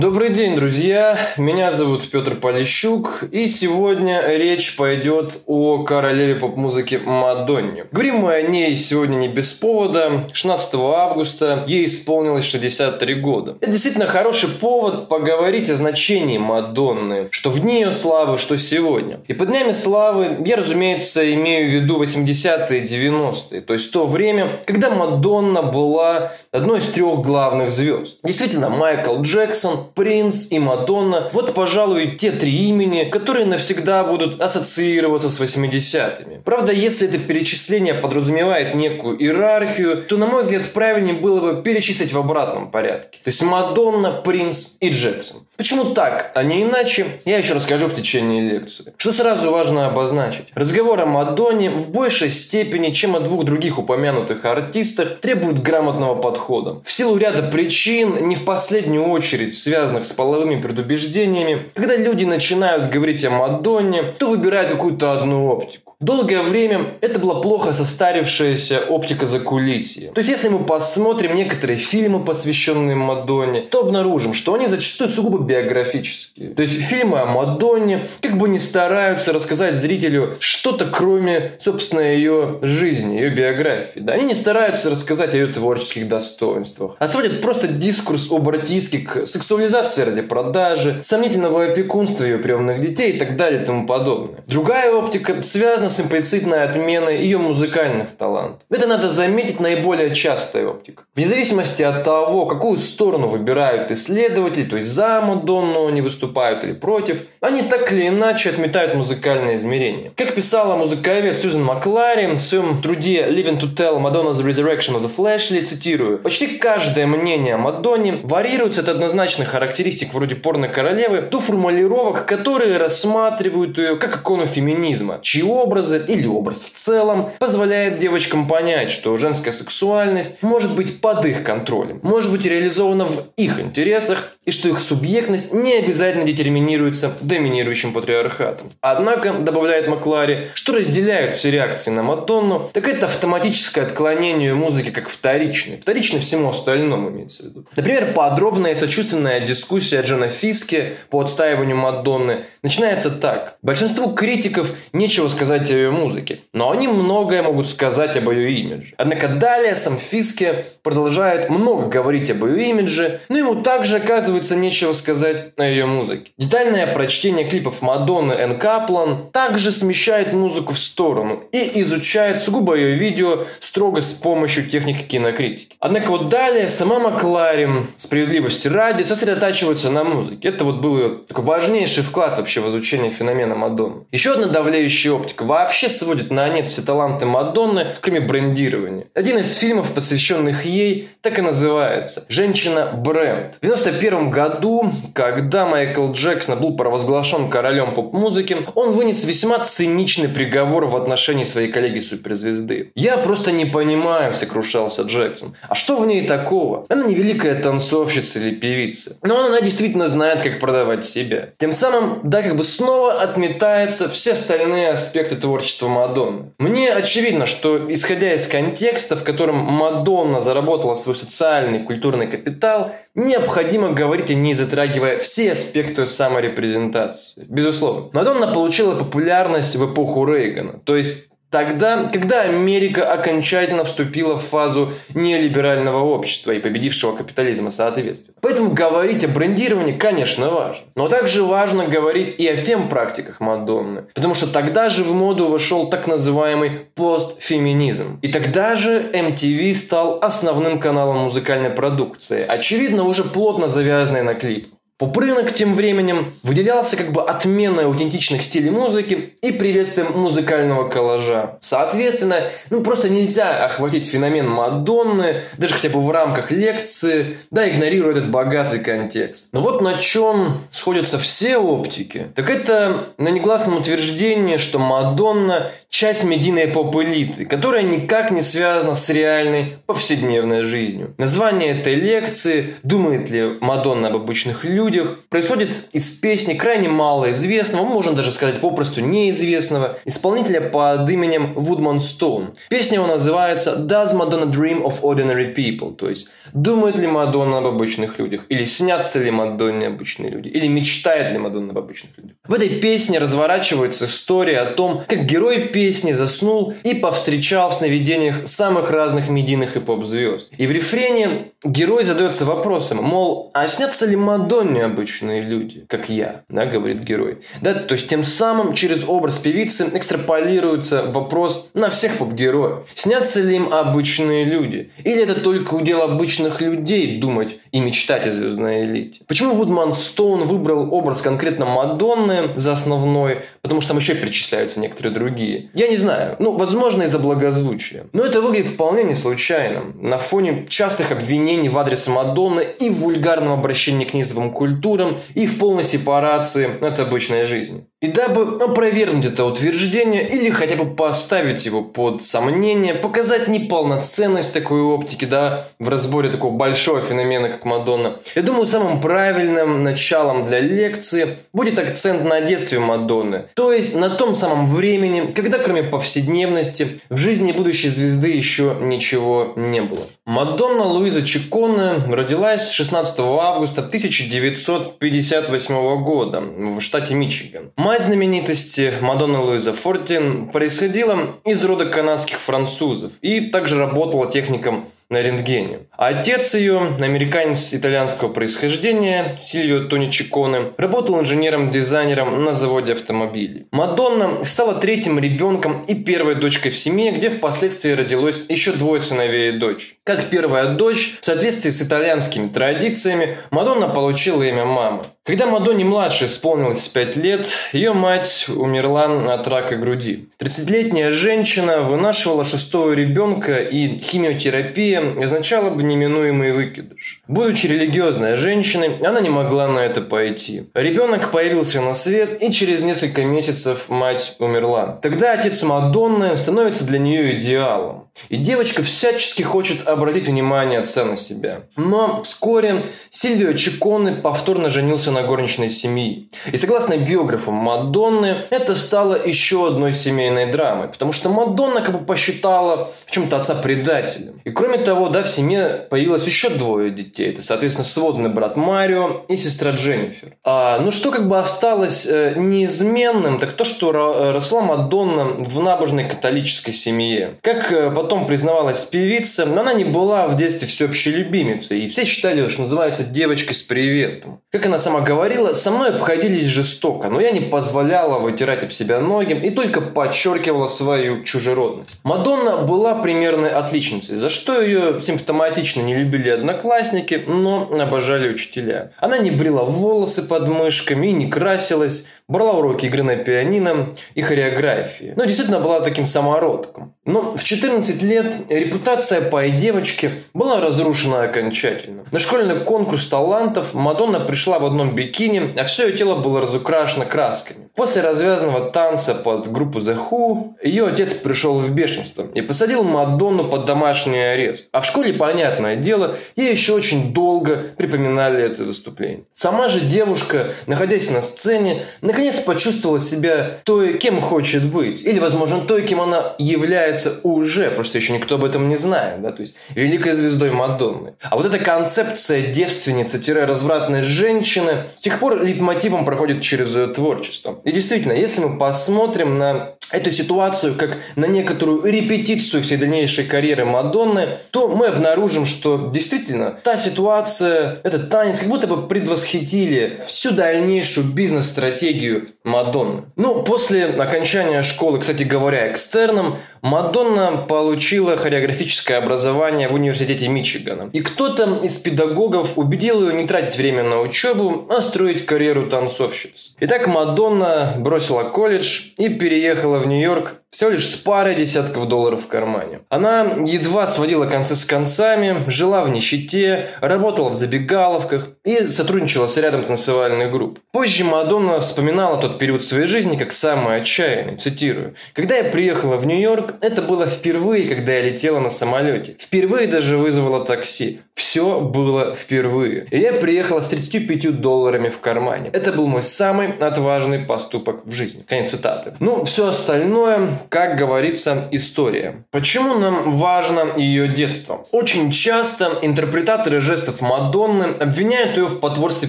Добрый день, друзья! Меня зовут Петр Полищук, и сегодня речь пойдет о королеве поп-музыки Мадонне. Говорим мы о ней сегодня не без повода. 16 августа ей исполнилось 63 года. Это действительно хороший повод поговорить о значении Мадонны, что в дни ее славы, что сегодня. И под днями славы я, разумеется, имею в виду 80-е и 90-е, то есть то время, когда Мадонна была одной из трех главных звезд. Действительно, Майкл Джексон, Принц и Мадонна – вот, пожалуй, те три имени, которые навсегда будут ассоциироваться с 80-ми. Правда, если это перечисление подразумевает некую иерархию, то, на мой взгляд, правильнее было бы перечислить в обратном порядке. То есть Мадонна, Принц и Джексон. Почему так, а не иначе, я еще расскажу в течение лекции. Что сразу важно обозначить. Разговор о Мадонне в большей степени, чем о двух других упомянутых артистах, требует грамотного подхода. В силу ряда причин, не в последнюю очередь связанных с половыми предубеждениями, когда люди начинают говорить о Мадонне, то выбирают какую-то одну оптику. Долгое время это была плохо состарившаяся оптика за кулисье. То есть, если мы посмотрим некоторые фильмы, посвященные Мадонне, то обнаружим, что они зачастую сугубо биографические. То есть, фильмы о Мадонне как бы не стараются рассказать зрителю что-то, кроме, собственно, ее жизни, ее биографии. Да? Они не стараются рассказать о ее творческих достоинствах, а сводят просто дискурс об артистке к сексуализации ради продажи, сомнительного опекунства ее приемных детей и так далее и тому подобное. Другая оптика связана с имплицитной отменой ее музыкальных талантов. Это надо заметить наиболее частая оптика. Вне зависимости от того, какую сторону выбирают исследователи, то есть за Мадонну они выступают или против, они так или иначе отметают музыкальное измерение. Как писала музыковед Сьюзен Маклари в своем труде Living to Tell Madonna's Resurrection of the Fleshly, цитирую, «Почти каждое мнение о Мадонне варьируется от однозначных характеристик вроде порно-королевы до формулировок, которые рассматривают ее как икону феминизма, чьи образ образы или образ в целом позволяет девочкам понять, что женская сексуальность может быть под их контролем, может быть реализована в их интересах и что их субъектность не обязательно детерминируется доминирующим патриархатом. Однако, добавляет Маклари, что разделяют все реакции на Мадонну, так это автоматическое отклонение музыки как вторичной. Вторичной всему остальному имеется в виду. Например, подробная и сочувственная дискуссия Джона Фиски по отстаиванию Мадонны начинается так. Большинству критиков нечего сказать о ее музыке, но они многое могут сказать об ее имидже. Однако далее сам Фиске продолжает много говорить об ее имидже, но ему также оказывается нечего сказать о ее музыке. Детальное прочтение клипов Мадонны Эн Каплан также смещает музыку в сторону и изучает сугубо ее видео строго с помощью техники кинокритики. Однако вот далее сама Маклари, справедливости ради, сосредотачивается на музыке. Это вот был ее такой важнейший вклад вообще в изучение феномена Мадонны. Еще одна давлеющая оптика вообще сводит на нет все таланты Мадонны, кроме брендирования. Один из фильмов, посвященных ей, так и называется «Женщина-бренд». В 91 году, когда Майкл Джексон был провозглашен королем поп-музыки, он вынес весьма циничный приговор в отношении своей коллеги-суперзвезды. «Я просто не понимаю», — сокрушался Джексон. «А что в ней такого? Она не великая танцовщица или певица. Но она действительно знает, как продавать себя». Тем самым, да, как бы снова отметаются все остальные аспекты творчества Мадонны. Мне очевидно, что, исходя из контекста, в котором Мадонна заработала свой социальный и культурный капитал, необходимо говорить о ней, затрагивая все аспекты саморепрезентации. Безусловно. Мадонна получила популярность в эпоху Рейгана. То есть Тогда, когда Америка окончательно вступила в фазу нелиберального общества и победившего капитализма соответственно. Поэтому говорить о брендировании, конечно, важно. Но также важно говорить и о фем-практиках Мадонны. Потому что тогда же в моду вошел так называемый постфеминизм. И тогда же MTV стал основным каналом музыкальной продукции. Очевидно, уже плотно завязанной на клип. Поп-рынок тем временем выделялся как бы отменой аутентичных стилей музыки и приветствием музыкального коллажа. Соответственно, ну просто нельзя охватить феномен Мадонны, даже хотя бы в рамках лекции, да, игнорируя этот богатый контекст. Но вот на чем сходятся все оптики, так это на негласном утверждении, что Мадонна часть медийной поп-элиты, которая никак не связана с реальной повседневной жизнью. Название этой лекции «Думает ли Мадонна об обычных людях?» происходит из песни крайне малоизвестного, можно даже сказать попросту неизвестного, исполнителя под именем Woodman Stone. Песня его называется «Does Madonna Dream of Ordinary People?» То есть «Думает ли Мадонна об обычных людях?» Или «Снятся ли Мадонне обычные люди?» Или «Мечтает ли Мадонна об обычных людях?» В этой песне разворачивается история о том, как герой песни заснул и повстречал в сновидениях самых разных медийных и поп-звезд. И в рефрене герой задается вопросом, мол, а снятся ли Мадонне обычные люди, как я, да, говорит герой. Да, то есть тем самым через образ певицы экстраполируется вопрос на всех поп-героев. Снятся ли им обычные люди? Или это только удел обычных людей думать и мечтать о звездной элите? Почему Вудман Стоун выбрал образ конкретно Мадонны за основной? Потому что там еще перечисляются некоторые другие. Я не знаю. Ну, возможно, из-за благозвучия. Но это выглядит вполне не случайным. На фоне частых обвинений в адрес Мадонны и в вульгарном обращении к низовым культурам, и в полной сепарации от обычной жизни. И дабы опровергнуть это утверждение или хотя бы поставить его под сомнение, показать неполноценность такой оптики, да, в разборе такого большого феномена, как Мадонна, я думаю, самым правильным началом для лекции будет акцент на детстве Мадонны. То есть на том самом времени, когда кроме повседневности в жизни будущей звезды еще ничего не было. Мадонна Луиза Чиконе родилась 16 августа 1958 года в штате Мичиган. Мать знаменитости Мадонна Луиза Фортин происходила из рода канадских французов и также работала техником на рентгене. Отец ее, американец итальянского происхождения, Сильвио Тони Чиконе, работал инженером-дизайнером на заводе автомобилей. Мадонна стала третьим ребенком и первой дочкой в семье, где впоследствии родилось еще двое сыновей и дочь. Как первая дочь, в соответствии с итальянскими традициями, Мадонна получила имя мамы. Когда Мадонне младше исполнилось 5 лет, ее мать умерла от рака груди. 30-летняя женщина вынашивала шестого ребенка, и химиотерапия означала бы неминуемый выкидыш. Будучи религиозной женщиной, она не могла на это пойти. Ребенок появился на свет, и через несколько месяцев мать умерла. Тогда отец Мадонны становится для нее идеалом. И девочка всячески хочет обратить внимание отца на себя. Но вскоре Сильвио Чиконе повторно женился на горничной семьи. И согласно биографам Мадонны, это стало еще одной семейной драмой. Потому что Мадонна как бы посчитала в чем-то отца предателем. И кроме того, да, в семье появилось еще двое детей. Это, соответственно, сводный брат Марио и сестра Дженнифер. А, ну что как бы осталось э, неизменным, так то, что росла Мадонна в набожной католической семье. Как э, потом признавалась певица, она не была в детстве всеобщей любимицей, и все считали, что называется девочкой с приветом. Как она сама говорила, со мной обходились жестоко, но я не позволяла вытирать об себя ноги и только подчеркивала свою чужеродность. Мадонна была примерной отличницей, за что ее симптоматично не любили одноклассники, но обожали учителя. Она не брила волосы под мышками и не красилась, брала уроки игры на пианино и хореографии. Но действительно была таким самородком. Но в 14 лет репутация пай девочки была разрушена окончательно. На школьный конкурс талантов Мадонна пришла в одном бикини, а все ее тело было разукрашено красками. После развязанного танца под группу The Who, ее отец пришел в бешенство и посадил Мадонну под домашний арест. А в школе, понятное дело, ей еще очень долго припоминали это выступление. Сама же девушка, находясь на сцене, наконец почувствовала себя той, кем хочет быть. Или, возможно, той, кем она является уже, просто еще никто об этом не знает. Да? То есть, великой звездой Мадонны. А вот эта концепция девственницы-развратной женщины с тех пор литмотивом проходит через ее творчество. И действительно, если мы посмотрим на эту ситуацию как на некоторую репетицию всей дальнейшей карьеры Мадонны, то мы обнаружим, что действительно та ситуация, этот танец как будто бы предвосхитили всю дальнейшую бизнес-стратегию Мадонны. Ну, после окончания школы, кстати говоря, экстерном, Мадонна получила хореографическое образование в университете Мичигана. И кто-то из педагогов убедил ее не тратить время на учебу, а строить карьеру танцовщицы. Итак, Мадонна бросила колледж и переехала в Нью-Йорк Всего лишь с парой десятков долларов в кармане. Она едва сводила концы с концами, жила в нищете, работала в забегаловках и сотрудничала с рядом танцевальных групп. Позже Мадонна вспоминала тот период своей жизни как самый отчаянный. Цитирую. «Когда я приехала в Нью-Йорк, это было впервые, когда я летела на самолете. Впервые даже вызвала такси. Все было впервые. И я приехала с 35 долларами в кармане. Это был мой самый отважный поступок в жизни. Конец цитаты. Ну, все остальное, как говорится, история. Почему нам важно ее детство? Очень часто интерпретаторы жестов Мадонны обвиняют ее в потворстве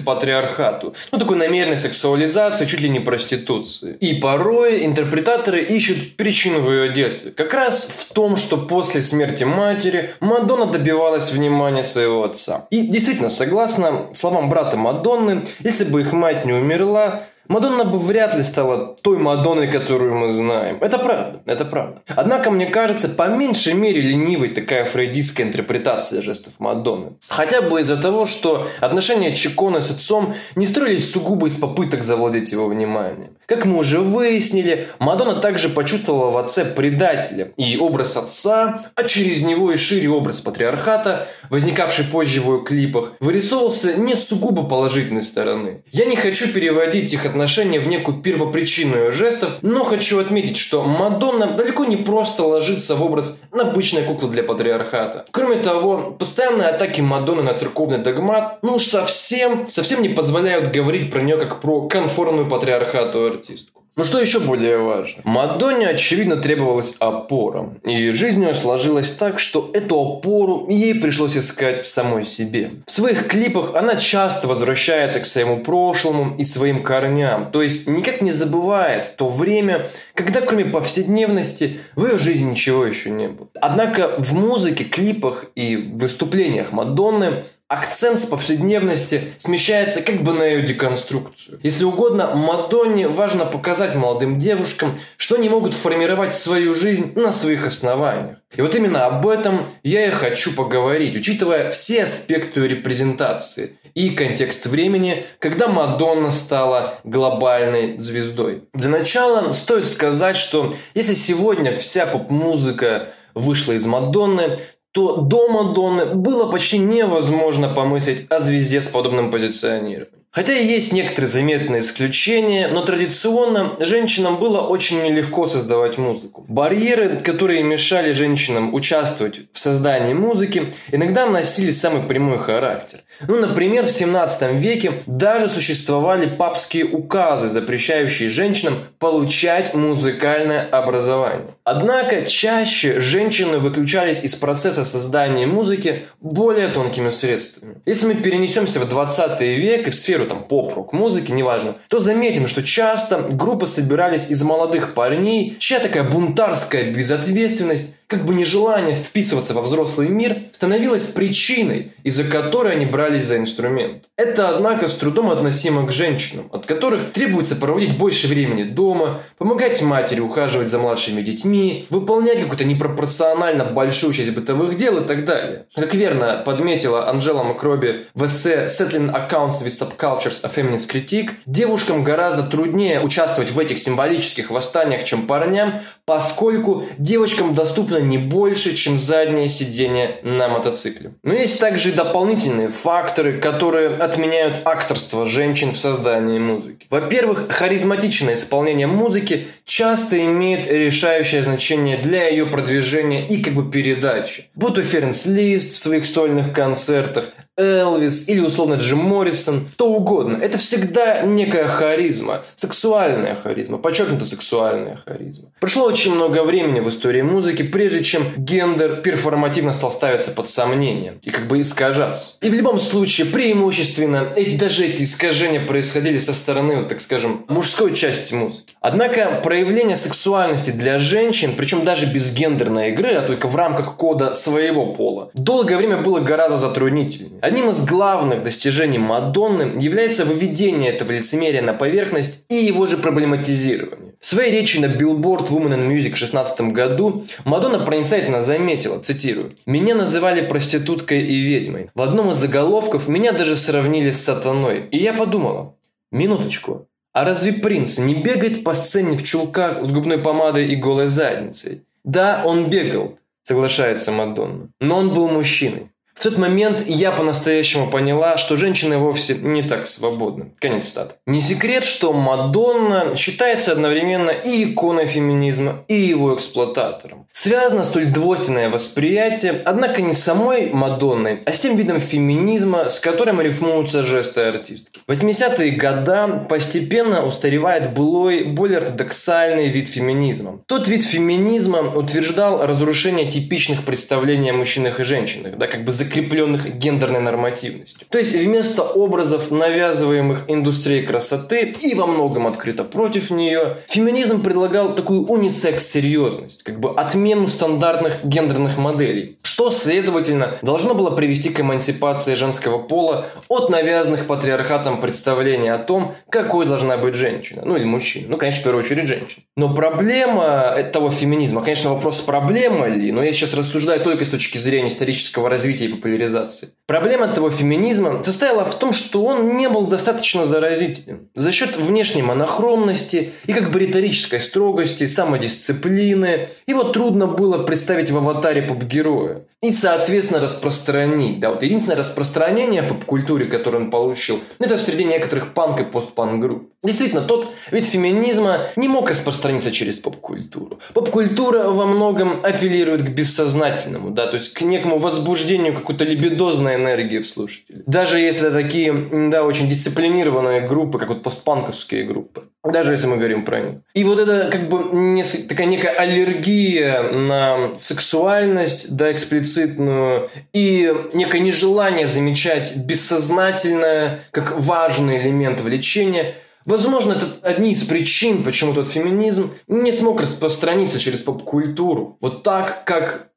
патриархату. Ну, такой намеренной сексуализации, чуть ли не проституции. И порой интерпретаторы ищут причину в ее детстве. Как раз в том, что после смерти матери Мадонна добивалась внимания своего отца. И действительно, согласно словам брата Мадонны, если бы их мать не умерла, Мадонна бы вряд ли стала той Мадонной, которую мы знаем. Это правда, это правда. Однако, мне кажется, по меньшей мере ленивой такая фрейдистская интерпретация жестов Мадонны. Хотя бы из-за того, что отношения Чикона с отцом не строились сугубо из попыток завладеть его вниманием. Как мы уже выяснили, Мадонна также почувствовала в отце предателя. И образ отца, а через него и шире образ патриархата, возникавший позже в его клипах, вырисовывался не сугубо положительной стороны. Я не хочу переводить их отношения отношения в некую первопричину жестов, но хочу отметить, что Мадонна далеко не просто ложится в образ обычной куклы для патриархата. Кроме того, постоянные атаки Мадонны на церковный догмат, ну уж совсем, совсем не позволяют говорить про нее как про конформную патриархату артистку. Но что еще более важно? Мадонне, очевидно, требовалась опора. И жизнь ее сложилась так, что эту опору ей пришлось искать в самой себе. В своих клипах она часто возвращается к своему прошлому и своим корням. То есть никак не забывает то время, когда кроме повседневности в ее жизни ничего еще не было. Однако в музыке, клипах и выступлениях Мадонны акцент с повседневности смещается как бы на ее деконструкцию. Если угодно, Мадонне важно показать молодым девушкам, что они могут формировать свою жизнь на своих основаниях. И вот именно об этом я и хочу поговорить, учитывая все аспекты репрезентации и контекст времени, когда Мадонна стала глобальной звездой. Для начала стоит сказать, что если сегодня вся поп-музыка вышла из Мадонны, то до Мадонны было почти невозможно помыслить о звезде с подобным позиционированием. Хотя и есть некоторые заметные исключения, но традиционно женщинам было очень нелегко создавать музыку. Барьеры, которые мешали женщинам участвовать в создании музыки, иногда носили самый прямой характер. Ну, например, в 17 веке даже существовали папские указы, запрещающие женщинам получать музыкальное образование. Однако чаще женщины выключались из процесса создания музыки более тонкими средствами. Если мы перенесемся в 20 век и в сферу сферу там поп-рок музыки, неважно, то заметим, что часто группы собирались из молодых парней, чья такая бунтарская безответственность как бы нежелание вписываться во взрослый мир становилось причиной, из-за которой они брались за инструмент. Это, однако, с трудом относимо к женщинам, от которых требуется проводить больше времени дома, помогать матери ухаживать за младшими детьми, выполнять какую-то непропорционально большую часть бытовых дел и так далее. Как верно подметила Анжела Макроби в эссе «Settling Accounts with Subcultures: A Feminist Critique», девушкам гораздо труднее участвовать в этих символических восстаниях, чем парням, поскольку девочкам не больше, чем заднее сиденье на мотоцикле. Но есть также и дополнительные факторы, которые отменяют акторство женщин в создании музыки. Во-первых, харизматичное исполнение музыки часто имеет решающее значение для ее продвижения и как бы передачи. Будь то Ференц Лист в своих сольных концертах, Элвис или условно Джим Моррисон, кто угодно. Это всегда некая харизма, сексуальная харизма, подчеркнуто сексуальная харизма. Прошло очень много времени в истории музыки, прежде чем гендер перформативно стал ставиться под сомнение и как бы искажаться. И в любом случае преимущественно и даже эти искажения происходили со стороны, так скажем, мужской части музыки. Однако проявление сексуальности для женщин, причем даже без гендерной игры, а только в рамках кода своего пола, долгое время было гораздо затруднительнее. Одним из главных достижений Мадонны является выведение этого лицемерия на поверхность и его же проблематизирование. В своей речи на Billboard Women in Music в 2016 году Мадонна проницательно заметила, цитирую, «Меня называли проституткой и ведьмой. В одном из заголовков меня даже сравнили с сатаной. И я подумала, минуточку, а разве принц не бегает по сцене в чулках с губной помадой и голой задницей? Да, он бегал, соглашается Мадонна, но он был мужчиной. В тот момент я по-настоящему поняла, что женщины вовсе не так свободны. Конец стат. Не секрет, что Мадонна считается одновременно и иконой феминизма, и его эксплуататором. Связано столь двойственное восприятие, однако не самой Мадонной, а с тем видом феминизма, с которым рифмуются жесты артистки. В 80-е годы постепенно устаревает былой, более ортодоксальный вид феминизма. Тот вид феминизма утверждал разрушение типичных представлений о мужчинах и женщинах, да, как бы за закрепленных гендерной нормативностью. То есть вместо образов, навязываемых индустрией красоты и во многом открыто против нее, феминизм предлагал такую унисекс-серьезность, как бы отмену стандартных гендерных моделей, что, следовательно, должно было привести к эмансипации женского пола от навязанных патриархатом представлений о том, какой должна быть женщина, ну или мужчина, ну, конечно, в первую очередь женщина. Но проблема этого феминизма, конечно, вопрос проблема ли, но я сейчас рассуждаю только с точки зрения исторического развития и популяризации. Проблема этого феминизма состояла в том, что он не был достаточно заразителен. За счет внешней монохромности и как бы риторической строгости, самодисциплины, его трудно было представить в аватаре поп-героя и, соответственно, распространить. Да, вот единственное распространение в поп-культуре, которое он получил, это среди некоторых панк и постпанк групп. Действительно, тот вид феминизма не мог распространиться через поп-культуру. Поп-культура во многом апеллирует к бессознательному, да, то есть к некому возбуждению какой-то либидозной энергии в слушателе. Даже если такие, да, очень дисциплинированные группы, как вот постпанковские группы. Даже если мы говорим про них. И вот это как бы несколько, такая некая аллергия на сексуальность, да, эксплицитную, и некое нежелание замечать бессознательное как важный элемент влечения – Возможно, это одни из причин, почему тот феминизм не смог распространиться через поп-культуру. Вот так, как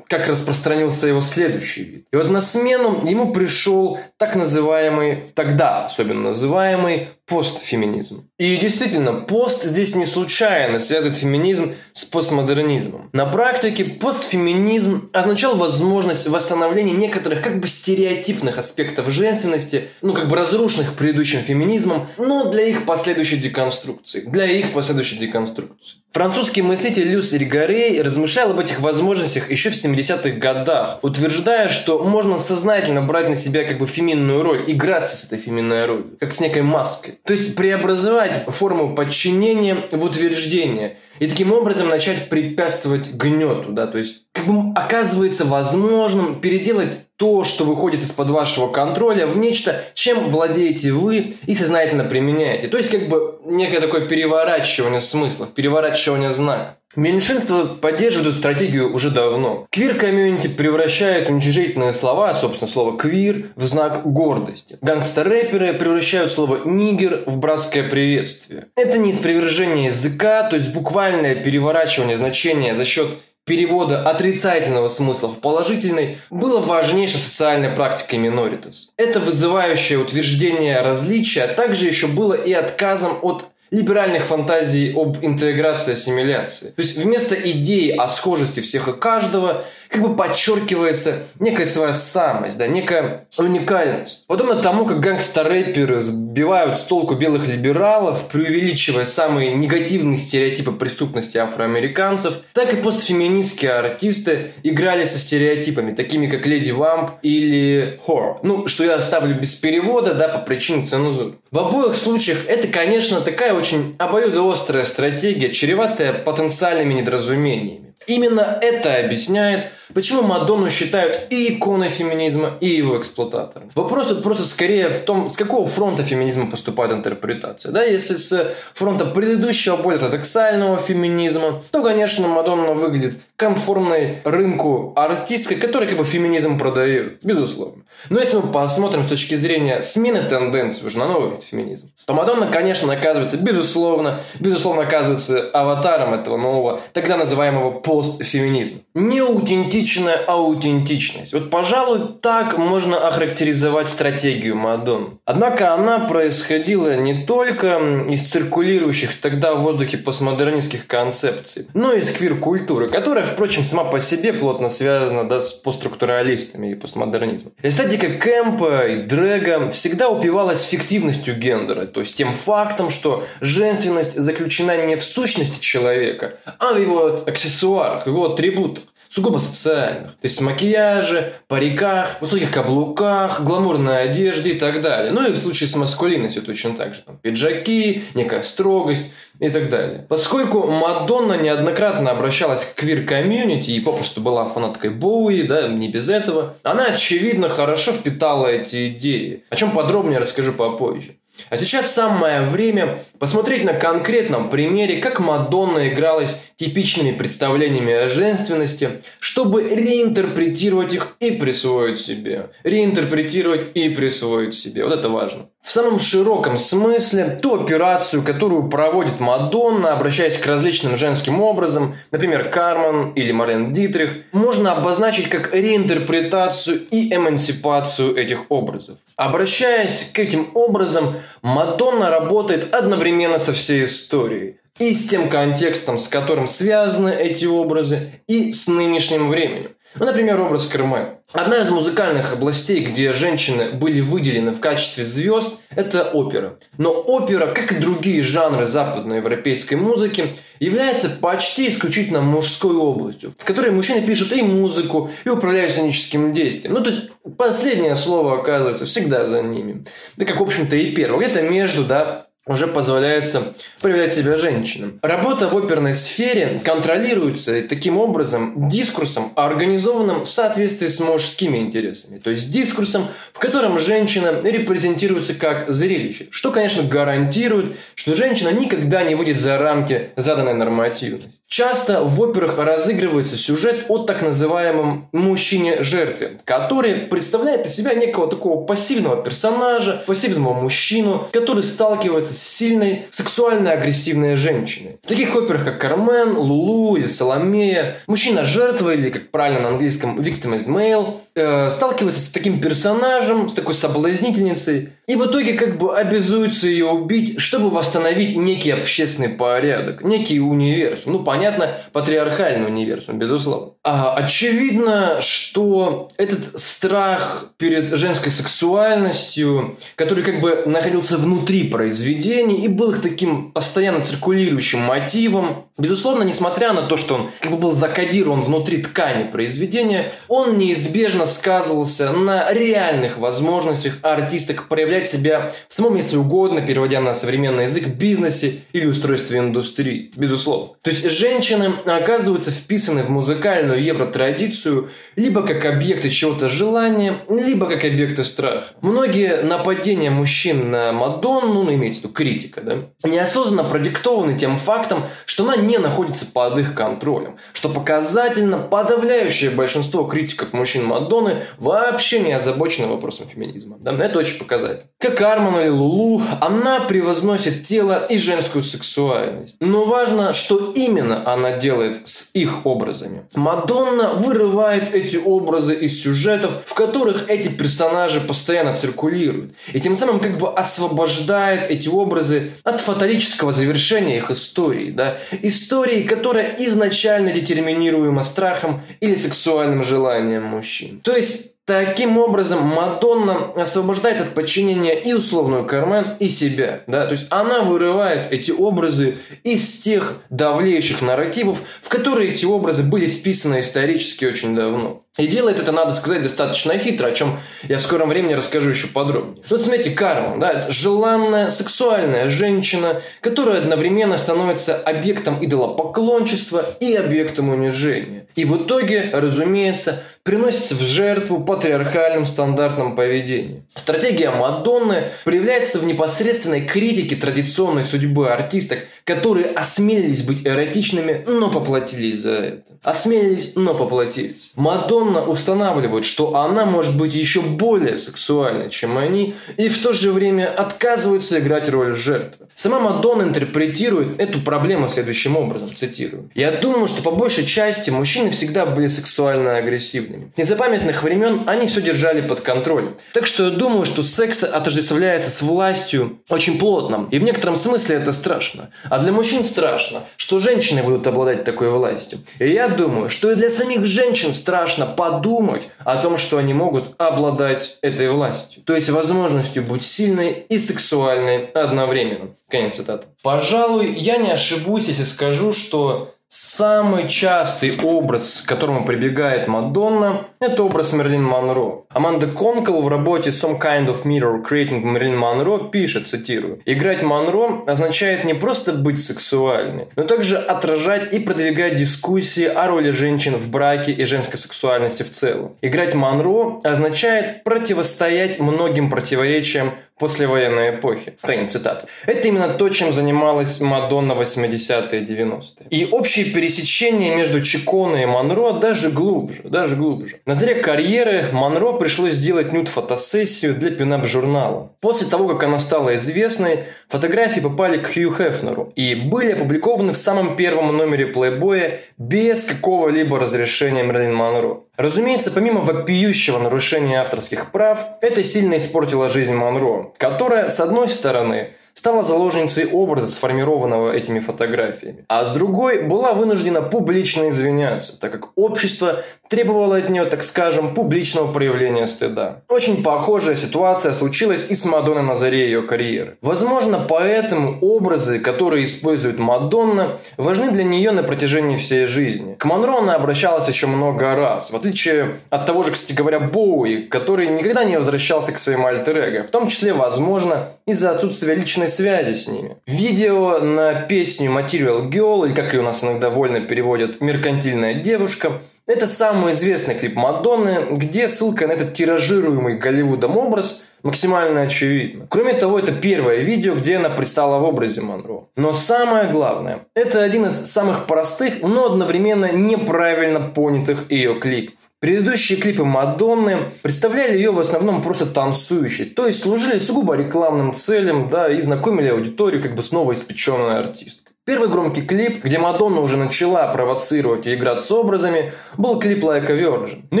как распространился его следующий вид. И вот на смену ему пришел так называемый, тогда особенно называемый, постфеминизм. И действительно, пост здесь не случайно связывает феминизм с постмодернизмом. На практике постфеминизм означал возможность восстановления некоторых как бы стереотипных аспектов женственности, ну как бы разрушенных предыдущим феминизмом, но для их последующей деконструкции. Для их последующей деконструкции. Французский мыслитель Люс Ригарей размышлял об этих возможностях еще в 70-х годах, утверждая, что можно сознательно брать на себя как бы феминную роль, играться с этой феминной ролью, как с некой маской. То есть преобразовать форму подчинения в утверждение и таким образом начать препятствовать гнету, да, то есть как бы оказывается возможным переделать то, что выходит из-под вашего контроля, в нечто, чем владеете вы и сознательно применяете. То есть, как бы некое такое переворачивание смыслов, переворачивание знаков. Меньшинство поддерживает эту стратегию уже давно. Квир-комьюнити превращает уничижительные слова, собственно, слово «квир» в знак гордости. Гангстер-рэперы превращают слово «нигер» в братское приветствие. Это не испровержение языка, то есть буквальное переворачивание значения за счет перевода отрицательного смысла в положительный было важнейшей социальной практикой миноритус. Это вызывающее утверждение различия также еще было и отказом от либеральных фантазий об интеграции и ассимиляции. То есть вместо идеи о схожести всех и каждого как бы подчеркивается некая своя самость, да, некая уникальность. Подобно тому, как гангстер-рэперы сбивают с толку белых либералов, преувеличивая самые негативные стереотипы преступности афроамериканцев, так и постфеминистские артисты играли со стереотипами, такими как Леди Вамп или Хор. Ну, что я оставлю без перевода, да, по причине цензуры. В обоих случаях это, конечно, такая очень обоюдоострая стратегия, чреватая потенциальными недоразумениями. Именно это объясняет, почему Мадонну считают и иконой феминизма, и его эксплуататором. Вопрос тут просто скорее в том, с какого фронта феминизма поступает интерпретация. Да, если с фронта предыдущего, более ортодоксального феминизма, то, конечно, Мадонна выглядит конформной рынку артисткой, которая как бы феминизм продает, безусловно. Но если мы посмотрим с точки зрения смены тенденций уже на новый вид феминизма, то Мадонна, конечно, оказывается, безусловно, безусловно, оказывается аватаром этого нового, тогда называемого постфеминизма. Неаутентичная аутентичность. Вот, пожалуй, так можно охарактеризовать стратегию Мадонны. Однако она происходила не только из циркулирующих тогда в воздухе постмодернистских концепций, но и из квир-культуры, которая, впрочем, сама по себе плотно связана да, с постструктуралистами и постмодернизмом. Эстетика кэмпа и дрэга всегда упивалась фиктивностью гендера, то есть тем фактом, что женственность заключена не в сущности человека, а в его аксессуарах, его атрибутах сугубо социальных. То есть макияже, париках, высоких каблуках, гламурной одежде и так далее. Ну и в случае с маскулинностью точно так же. Там, пиджаки, некая строгость и так далее. Поскольку Мадонна неоднократно обращалась к квир-комьюнити и попросту была фанаткой Боуи, да, не без этого, она, очевидно, хорошо впитала эти идеи, о чем подробнее расскажу попозже. А сейчас самое время посмотреть на конкретном примере, как Мадонна игралась типичными представлениями о женственности, чтобы реинтерпретировать их и присвоить себе. Реинтерпретировать и присвоить себе. Вот это важно. В самом широком смысле ту операцию, которую проводит Мадонна, обращаясь к различным женским образам, например, Кармен или Марлен Дитрих, можно обозначить как реинтерпретацию и эмансипацию этих образов. Обращаясь к этим образам, Мадонна работает одновременно со всей историей и с тем контекстом, с которым связаны эти образы, и с нынешним временем. Ну, например, образ Кармен. Одна из музыкальных областей, где женщины были выделены в качестве звезд, это опера. Но опера, как и другие жанры западноевропейской музыки, является почти исключительно мужской областью, в которой мужчины пишут и музыку, и управляют сценическим действием. Ну, то есть, последнее слово оказывается всегда за ними. Да как, в общем-то, и первое. Где-то между, да, уже позволяется проявлять себя женщинам. Работа в оперной сфере контролируется таким образом дискурсом, организованным в соответствии с мужскими интересами. То есть дискурсом, в котором женщина репрезентируется как зрелище. Что, конечно, гарантирует, что женщина никогда не выйдет за рамки заданной нормативности. Часто в операх разыгрывается сюжет о так называемом мужчине-жертве, который представляет из себя некого такого пассивного персонажа, пассивного мужчину, который сталкивается с сильной сексуально-агрессивной женщиной. В таких операх, как Кармен, Лулу или Соломея, мужчина-жертва или, как правильно на английском, victimized male, э, сталкивается с таким персонажем, с такой соблазнительницей, и в итоге как бы обязуется ее убить, чтобы восстановить некий общественный порядок, некий универсум. Ну, понятно, патриархальный универсум, безусловно. А, очевидно, что этот страх перед женской сексуальностью, который как бы находился внутри произведений и был таким постоянно циркулирующим мотивом, безусловно, несмотря на то, что он как бы был закодирован внутри ткани произведения, он неизбежно сказывался на реальных возможностях артисток проявлять себя в самом, если угодно, переводя на современный язык, бизнесе или устройстве индустрии. Безусловно. То есть женщины оказываются вписаны в музыкальную евротрадицию либо как объекты чего-то желания, либо как объекты страха. Многие нападения мужчин на Мадонну, ну, имеется в виду критика, да, неосознанно продиктованы тем фактом, что она не находится под их контролем. Что показательно, подавляющее большинство критиков мужчин Мадонны вообще не озабочены вопросом феминизма. Да? Это очень показательно. Как Арман или Лулу, она превозносит тело и женскую сексуальность. Но важно, что именно она делает с их образами. Мадонна вырывает эти образы из сюжетов, в которых эти персонажи постоянно циркулируют. И тем самым как бы освобождает эти образы от фаталического завершения их истории. Да? Истории, которая изначально детерминируема страхом или сексуальным желанием мужчин. То есть Таким образом, Мадонна освобождает от подчинения и условную Кармен, и себя. Да? То есть она вырывает эти образы из тех давлеющих нарративов, в которые эти образы были вписаны исторически очень давно. И делает это, надо сказать, достаточно хитро, о чем я в скором времени расскажу еще подробнее. Вот смотрите, Кармен, да, это желанная, сексуальная женщина, которая одновременно становится объектом идолопоклончества и объектом унижения. И в итоге, разумеется, приносится в жертву патриархальным стандартам поведения. Стратегия Мадонны проявляется в непосредственной критике традиционной судьбы артисток, которые осмелились быть эротичными, но поплатились за это. Осмелились, но поплатились. Мадонна устанавливает, что она может быть еще более сексуальной, чем они, и в то же время отказывается играть роль жертвы. Сама Мадонна интерпретирует эту проблему следующим образом, цитирую. «Я думаю, что по большей части мужчины всегда были сексуально агрессивными. С незапамятных времен они все держали под контролем. Так что я думаю, что секс отождествляется с властью очень плотно, и в некотором смысле это страшно. А для мужчин страшно, что женщины будут обладать такой властью. И я думаю, что и для самих женщин страшно подумать о том, что они могут обладать этой властью. То есть возможностью быть сильной и сексуальной одновременно. Конец цитаты. Пожалуй, я не ошибусь, если скажу, что Самый частый образ, к которому прибегает Мадонна, это образ Мерлин Монро. Аманда Конкл в работе Some Kind of Mirror Creating Мерлин Монро пишет, цитирую, «Играть Монро означает не просто быть сексуальной, но также отражать и продвигать дискуссии о роли женщин в браке и женской сексуальности в целом. Играть Монро означает противостоять многим противоречиям послевоенной эпохи. Конец цитаты. Это именно то, чем занималась Мадонна 80-е и 90-е. И общее пересечение между Чиконе и Монро даже глубже, даже глубже. На заре карьеры Монро пришлось сделать нюд-фотосессию для пинап-журнала. После того, как она стала известной, фотографии попали к Хью Хефнеру и были опубликованы в самом первом номере плейбоя без какого-либо разрешения Мерлин Монро. Разумеется, помимо вопиющего нарушения авторских прав, это сильно испортило жизнь Монро, которая, с одной стороны, стала заложницей образа, сформированного этими фотографиями. А с другой была вынуждена публично извиняться, так как общество требовало от нее, так скажем, публичного проявления стыда. Очень похожая ситуация случилась и с Мадонной на заре ее карьеры. Возможно, поэтому образы, которые использует Мадонна, важны для нее на протяжении всей жизни. К Монро она обращалась еще много раз, в отличие от того же, кстати говоря, Боуи, который никогда не возвращался к своим альтер в том числе, возможно, из-за отсутствия личной прямой связи с ними. Видео на песню Material Girl, или как ее у нас иногда вольно переводят, «Меркантильная девушка», это самый известный клип Мадонны, где ссылка на этот тиражируемый Голливудом образ максимально очевидна. Кроме того, это первое видео, где она предстала в образе Монро. Но самое главное, это один из самых простых, но одновременно неправильно понятых ее клипов. Предыдущие клипы Мадонны представляли ее в основном просто танцующей, то есть служили сугубо рекламным целям, да, и знакомили аудиторию как бы с новой испеченной артисткой. Первый громкий клип, где Мадонна уже начала провоцировать и играть с образами, был клип Like a Virgin. Но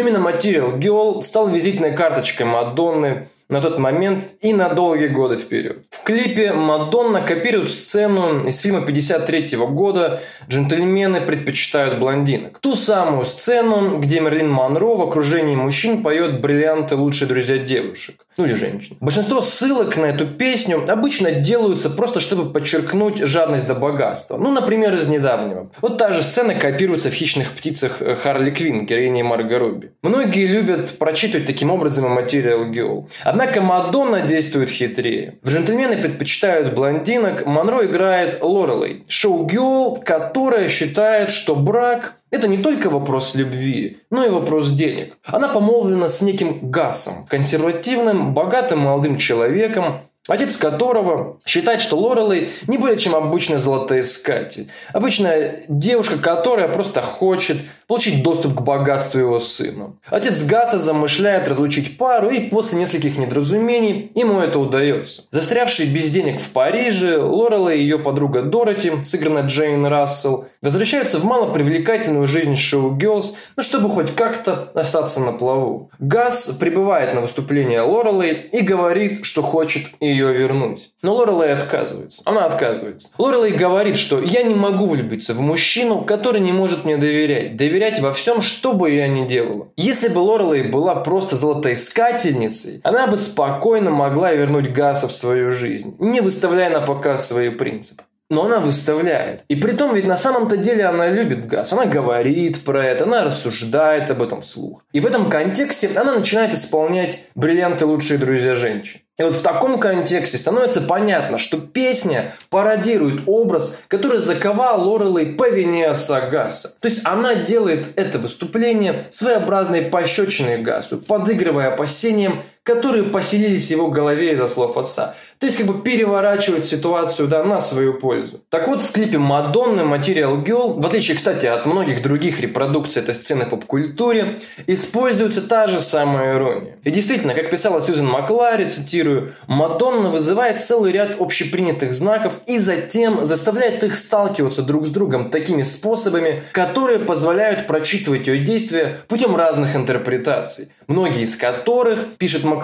именно Material Girl стал визитной карточкой Мадонны на тот момент и на долгие годы вперед. В клипе Мадонна копирует сцену из фильма 53 года «Джентльмены предпочитают блондинок». Ту самую сцену, где Мерлин Монро в окружении мужчин поет «Бриллианты лучшие друзья девушек». Ну или женщин. Большинство ссылок на эту песню обычно делаются просто, чтобы подчеркнуть жадность до богатства. Ну, например, из недавнего. Вот та же сцена копируется в «Хищных птицах» Харли Квинн, героини Марго Робби. Многие любят прочитывать таким образом Material Girl. Однако Мадонна действует хитрее. В «Джентльмены предпочитают блондинок» Монро играет Лорелей, шоу-герл, которая считает, что брак это не только вопрос любви, но и вопрос денег. Она помолвлена с неким Гасом, консервативным, богатым молодым человеком, Отец которого считает, что Лорелей не более чем обычный золотоискатель. Обычная девушка, которая просто хочет получить доступ к богатству его сына. Отец Гаса замышляет разлучить пару, и после нескольких недоразумений ему это удается. Застрявший без денег в Париже, Лорелей и ее подруга Дороти, сыгранная Джейн Рассел, возвращаются в малопривлекательную жизнь шоу Girls, ну, чтобы хоть как-то остаться на плаву. Гас прибывает на выступление Лорелей и говорит, что хочет ее вернуть. Но Лорелей отказывается. Она отказывается. Лорелей говорит, что я не могу влюбиться в мужчину, который не может мне доверять. Доверять во всем, что бы я ни делала. Если бы Лорелей была просто золотоискательницей, она бы спокойно могла вернуть Гаса в свою жизнь, не выставляя на показ свои принципы. Но она выставляет. И при том ведь на самом-то деле она любит газ. Она говорит про это, она рассуждает об этом вслух. И в этом контексте она начинает исполнять бриллианты лучшие друзья женщин. И вот в таком контексте становится понятно, что песня пародирует образ, который заковал Лорелей по вине отца Гасса. То есть она делает это выступление своеобразной пощечиной Гассу, подыгрывая опасениям которые поселились в его голове из-за слов отца. То есть, как бы переворачивать ситуацию да, на свою пользу. Так вот, в клипе Мадонны Material Girl, в отличие, кстати, от многих других репродукций этой сцены в поп-культуре, используется та же самая ирония. И действительно, как писала Сьюзен Маклари, цитирую, Мадонна вызывает целый ряд общепринятых знаков и затем заставляет их сталкиваться друг с другом такими способами, которые позволяют прочитывать ее действия путем разных интерпретаций, многие из которых, пишет Маклари,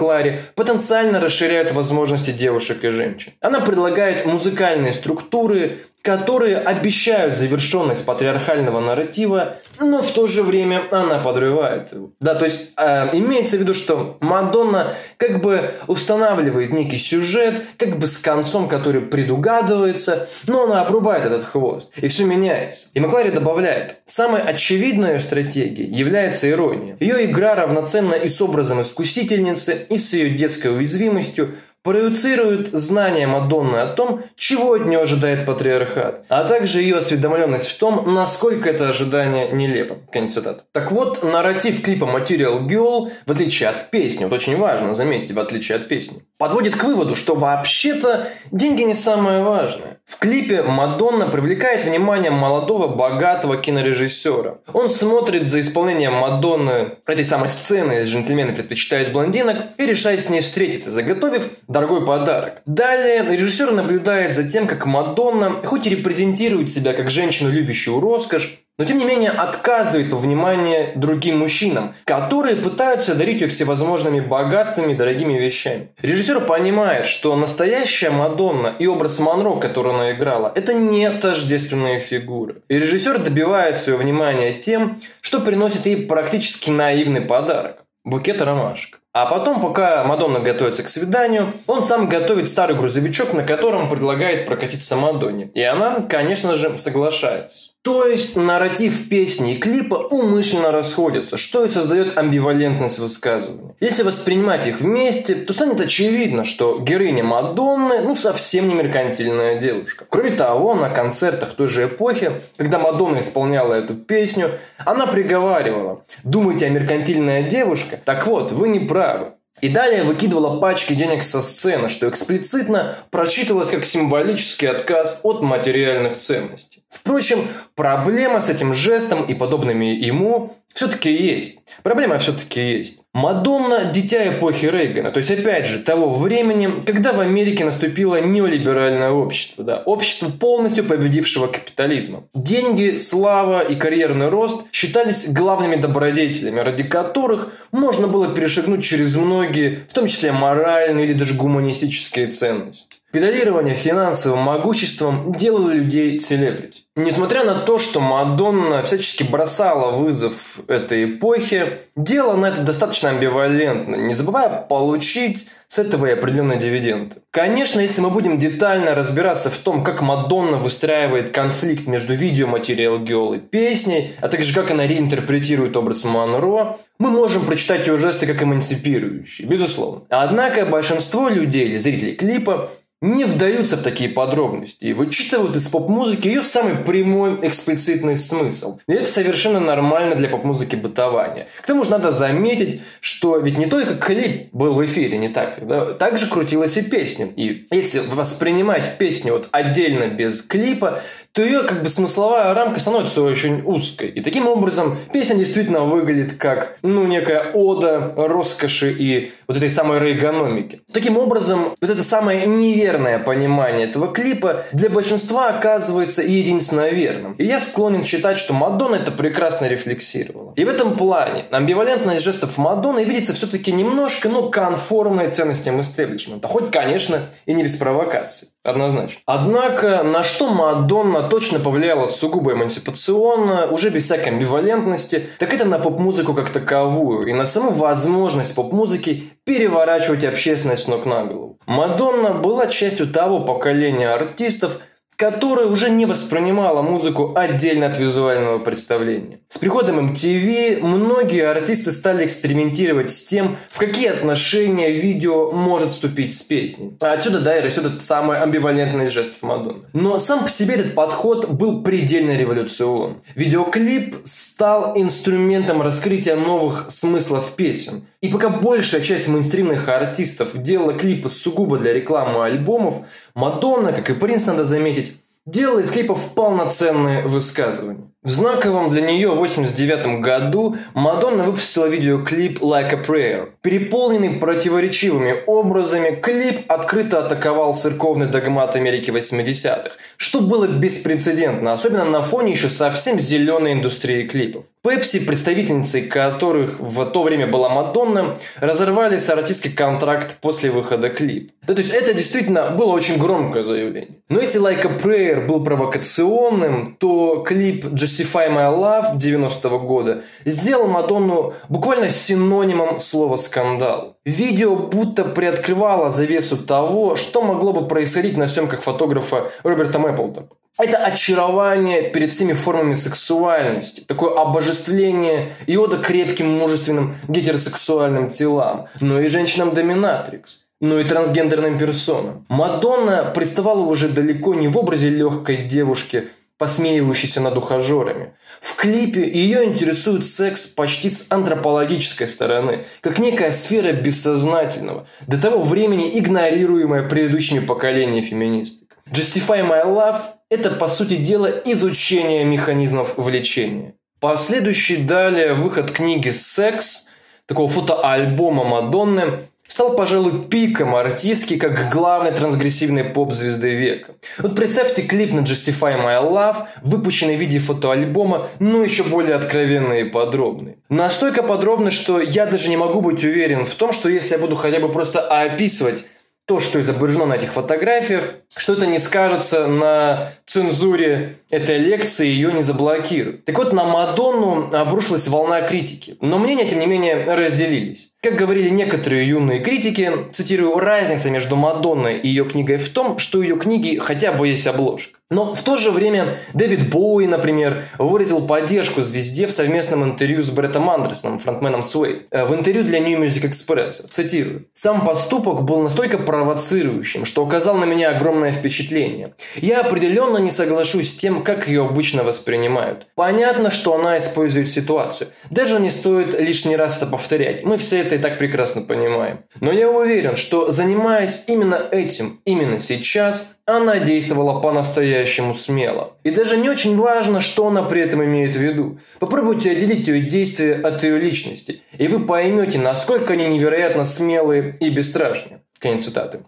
потенциально расширяют возможности девушек и женщин. Она предлагает музыкальные структуры, которые обещают завершенность патриархального нарратива, но в то же время она подрывает его. Да, то есть э, имеется в виду, что Мадонна как бы устанавливает некий сюжет, как бы с концом, который предугадывается, но она обрубает этот хвост, и все меняется. И Маклари добавляет, самой очевидной стратегией является ирония. Ее игра равноценна и с образом искусительницы, и с ее детской уязвимостью, проецирует знания Мадонны о том, чего от нее ожидает патриархат, а также ее осведомленность в том, насколько это ожидание нелепо. Конец цитат. Так вот, нарратив клипа Material Girl, в отличие от песни, вот очень важно, заметьте, в отличие от песни, подводит к выводу, что вообще-то деньги не самое важное. В клипе Мадонна привлекает внимание молодого, богатого кинорежиссера. Он смотрит за исполнением Мадонны этой самой сцены «Джентльмены предпочитают блондинок» и решает с ней встретиться, заготовив дорогой подарок. Далее режиссер наблюдает за тем, как Мадонна, хоть и репрезентирует себя как женщину, любящую роскошь, но тем не менее отказывает во внимании другим мужчинам, которые пытаются дарить ее всевозможными богатствами и дорогими вещами. Режиссер понимает, что настоящая Мадонна и образ Монро, который она играла, это не тождественные фигуры. И режиссер добивает свое внимание тем, что приносит ей практически наивный подарок – букет ромашек. А потом, пока Мадонна готовится к свиданию, он сам готовит старый грузовичок, на котором предлагает прокатиться Мадонне. И она, конечно же, соглашается. То есть нарратив песни и клипа умышленно расходятся, что и создает амбивалентность высказывания. Если воспринимать их вместе, то станет очевидно, что героиня Мадонны ну совсем не меркантильная девушка. Кроме того, на концертах той же эпохи, когда Мадонна исполняла эту песню, она приговаривала «Думаете, я меркантильная девушка? Так вот, вы не правы. И далее выкидывала пачки денег со сцены, что эксплицитно прочитывалось как символический отказ от материальных ценностей. Впрочем, проблема с этим жестом и подобными ему все-таки есть. Проблема все-таки есть. Мадонна – дитя эпохи Рейгана, то есть, опять же, того времени, когда в Америке наступило неолиберальное общество, да, общество полностью победившего капитализма. Деньги, слава и карьерный рост считались главными добродетелями, ради которых можно было перешагнуть через многие, в том числе моральные или даже гуманистические ценности. Педалирование финансовым могуществом делало людей селебрити. Несмотря на то, что Мадонна всячески бросала вызов этой эпохе, делала на это достаточно амбивалентно, не забывая получить с этого и определенные дивиденды. Конечно, если мы будем детально разбираться в том, как Мадонна выстраивает конфликт между видео Material и песней, а также как она реинтерпретирует образ Монро, мы можем прочитать ее жесты как эмансипирующие, безусловно. Однако большинство людей или зрителей клипа не вдаются в такие подробности и вычитывают из поп-музыки ее самый прямой эксплицитный смысл. И это совершенно нормально для поп-музыки бытования. К тому же надо заметить, что ведь не только клип был в эфире, не так? Да? Также крутилась и песня. И если воспринимать песню вот отдельно без клипа, то ее как бы смысловая рамка становится очень узкой. И таким образом песня действительно выглядит как ну некая ода роскоши и вот этой самой рейгономики. Таким образом, вот это самое неверное верное понимание этого клипа для большинства оказывается единственно верным. И я склонен считать, что Мадонна это прекрасно рефлексировала. И в этом плане амбивалентность жестов Мадонны видится все-таки немножко, ну, конформной ценностям истеблишмента. Хоть, конечно, и не без провокаций. Однозначно. Однако, на что Мадонна точно повлияла сугубо эмансипационно, уже без всякой амбивалентности, так это на поп-музыку как таковую и на саму возможность поп-музыки переворачивать общественность ног на голову. Мадонна была частью того поколения артистов, которая уже не воспринимала музыку отдельно от визуального представления. С приходом MTV многие артисты стали экспериментировать с тем, в какие отношения видео может вступить с песней. А отсюда, да, и растет этот самый амбивалентный жест Мадонны. Но сам по себе этот подход был предельно революционным. Видеоклип стал инструментом раскрытия новых смыслов песен – И пока большая часть мейнстримных артистов делала клипы сугубо для рекламы альбомов, Мадонна, как и Принц, надо заметить, делала из клипов полноценные высказывания. В знаковом для нее 89 году Мадонна выпустила видеоклип «Like a Prayer». Переполненный противоречивыми образами, клип открыто атаковал церковный догмат Америки 80-х, что было беспрецедентно, особенно на фоне еще совсем зеленой индустрии клипов. Пепси, представительницей которых в то время была Мадонна, разорвали с артистский контракт после выхода клипа. Да, то есть это действительно было очень громкое заявление. Но если Like a Prayer был провокационным, то клип Just Justify My Love 90-го года сделал Мадонну буквально синонимом слова «скандал». Видео будто приоткрывало завесу того, что могло бы происходить на съемках фотографа Роберта Мэпплда. Это очарование перед всеми формами сексуальности, такое обожествление йода крепким, мужественным гетеросексуальным телам, но и женщинам-доминатрикс но и трансгендерным персонам. Мадонна приставала уже далеко не в образе легкой девушки, посмеивающейся над ухажерами. В клипе ее интересует секс почти с антропологической стороны, как некая сфера бессознательного, до того времени игнорируемая предыдущими поколениями феминисток. Justify My Love – это, по сути дела, изучение механизмов влечения. Последующий далее выход книги «Секс», такого фотоальбома Мадонны, стал, пожалуй, пиком артистки как главной трансгрессивной поп-звезды века. Вот представьте клип на Justify My Love, выпущенный в виде фотоальбома, но еще более откровенный и подробный. Настолько подробный, что я даже не могу быть уверен в том, что если я буду хотя бы просто описывать то, что изображено на этих фотографиях, что это не скажется на цензуре этой лекции, ее не заблокируют. Так вот, на Мадонну обрушилась волна критики, но мнения, тем не менее, разделились. Как говорили некоторые юные критики, цитирую, разница между Мадонной и ее книгой в том, что ее книги хотя бы есть обложка. Но в то же время Дэвид Боуи, например, выразил поддержку звезде в совместном интервью с Бреттом Андерсоном, фронтменом Суэйд, э, в интервью для New Music Express. Цитирую. «Сам поступок был настолько провоцирующим, что оказал на меня огромное впечатление. Я определенно не соглашусь с тем, как ее обычно воспринимают. Понятно, что она использует ситуацию. Даже не стоит лишний раз это повторять. Мы все это и так прекрасно понимаем. Но я уверен, что занимаясь именно этим, именно сейчас, она действовала по-настоящему смело. И даже не очень важно, что она при этом имеет в виду. Попробуйте отделить ее действия от ее личности, и вы поймете, насколько они невероятно смелые и бесстрашные. Конец цитаты.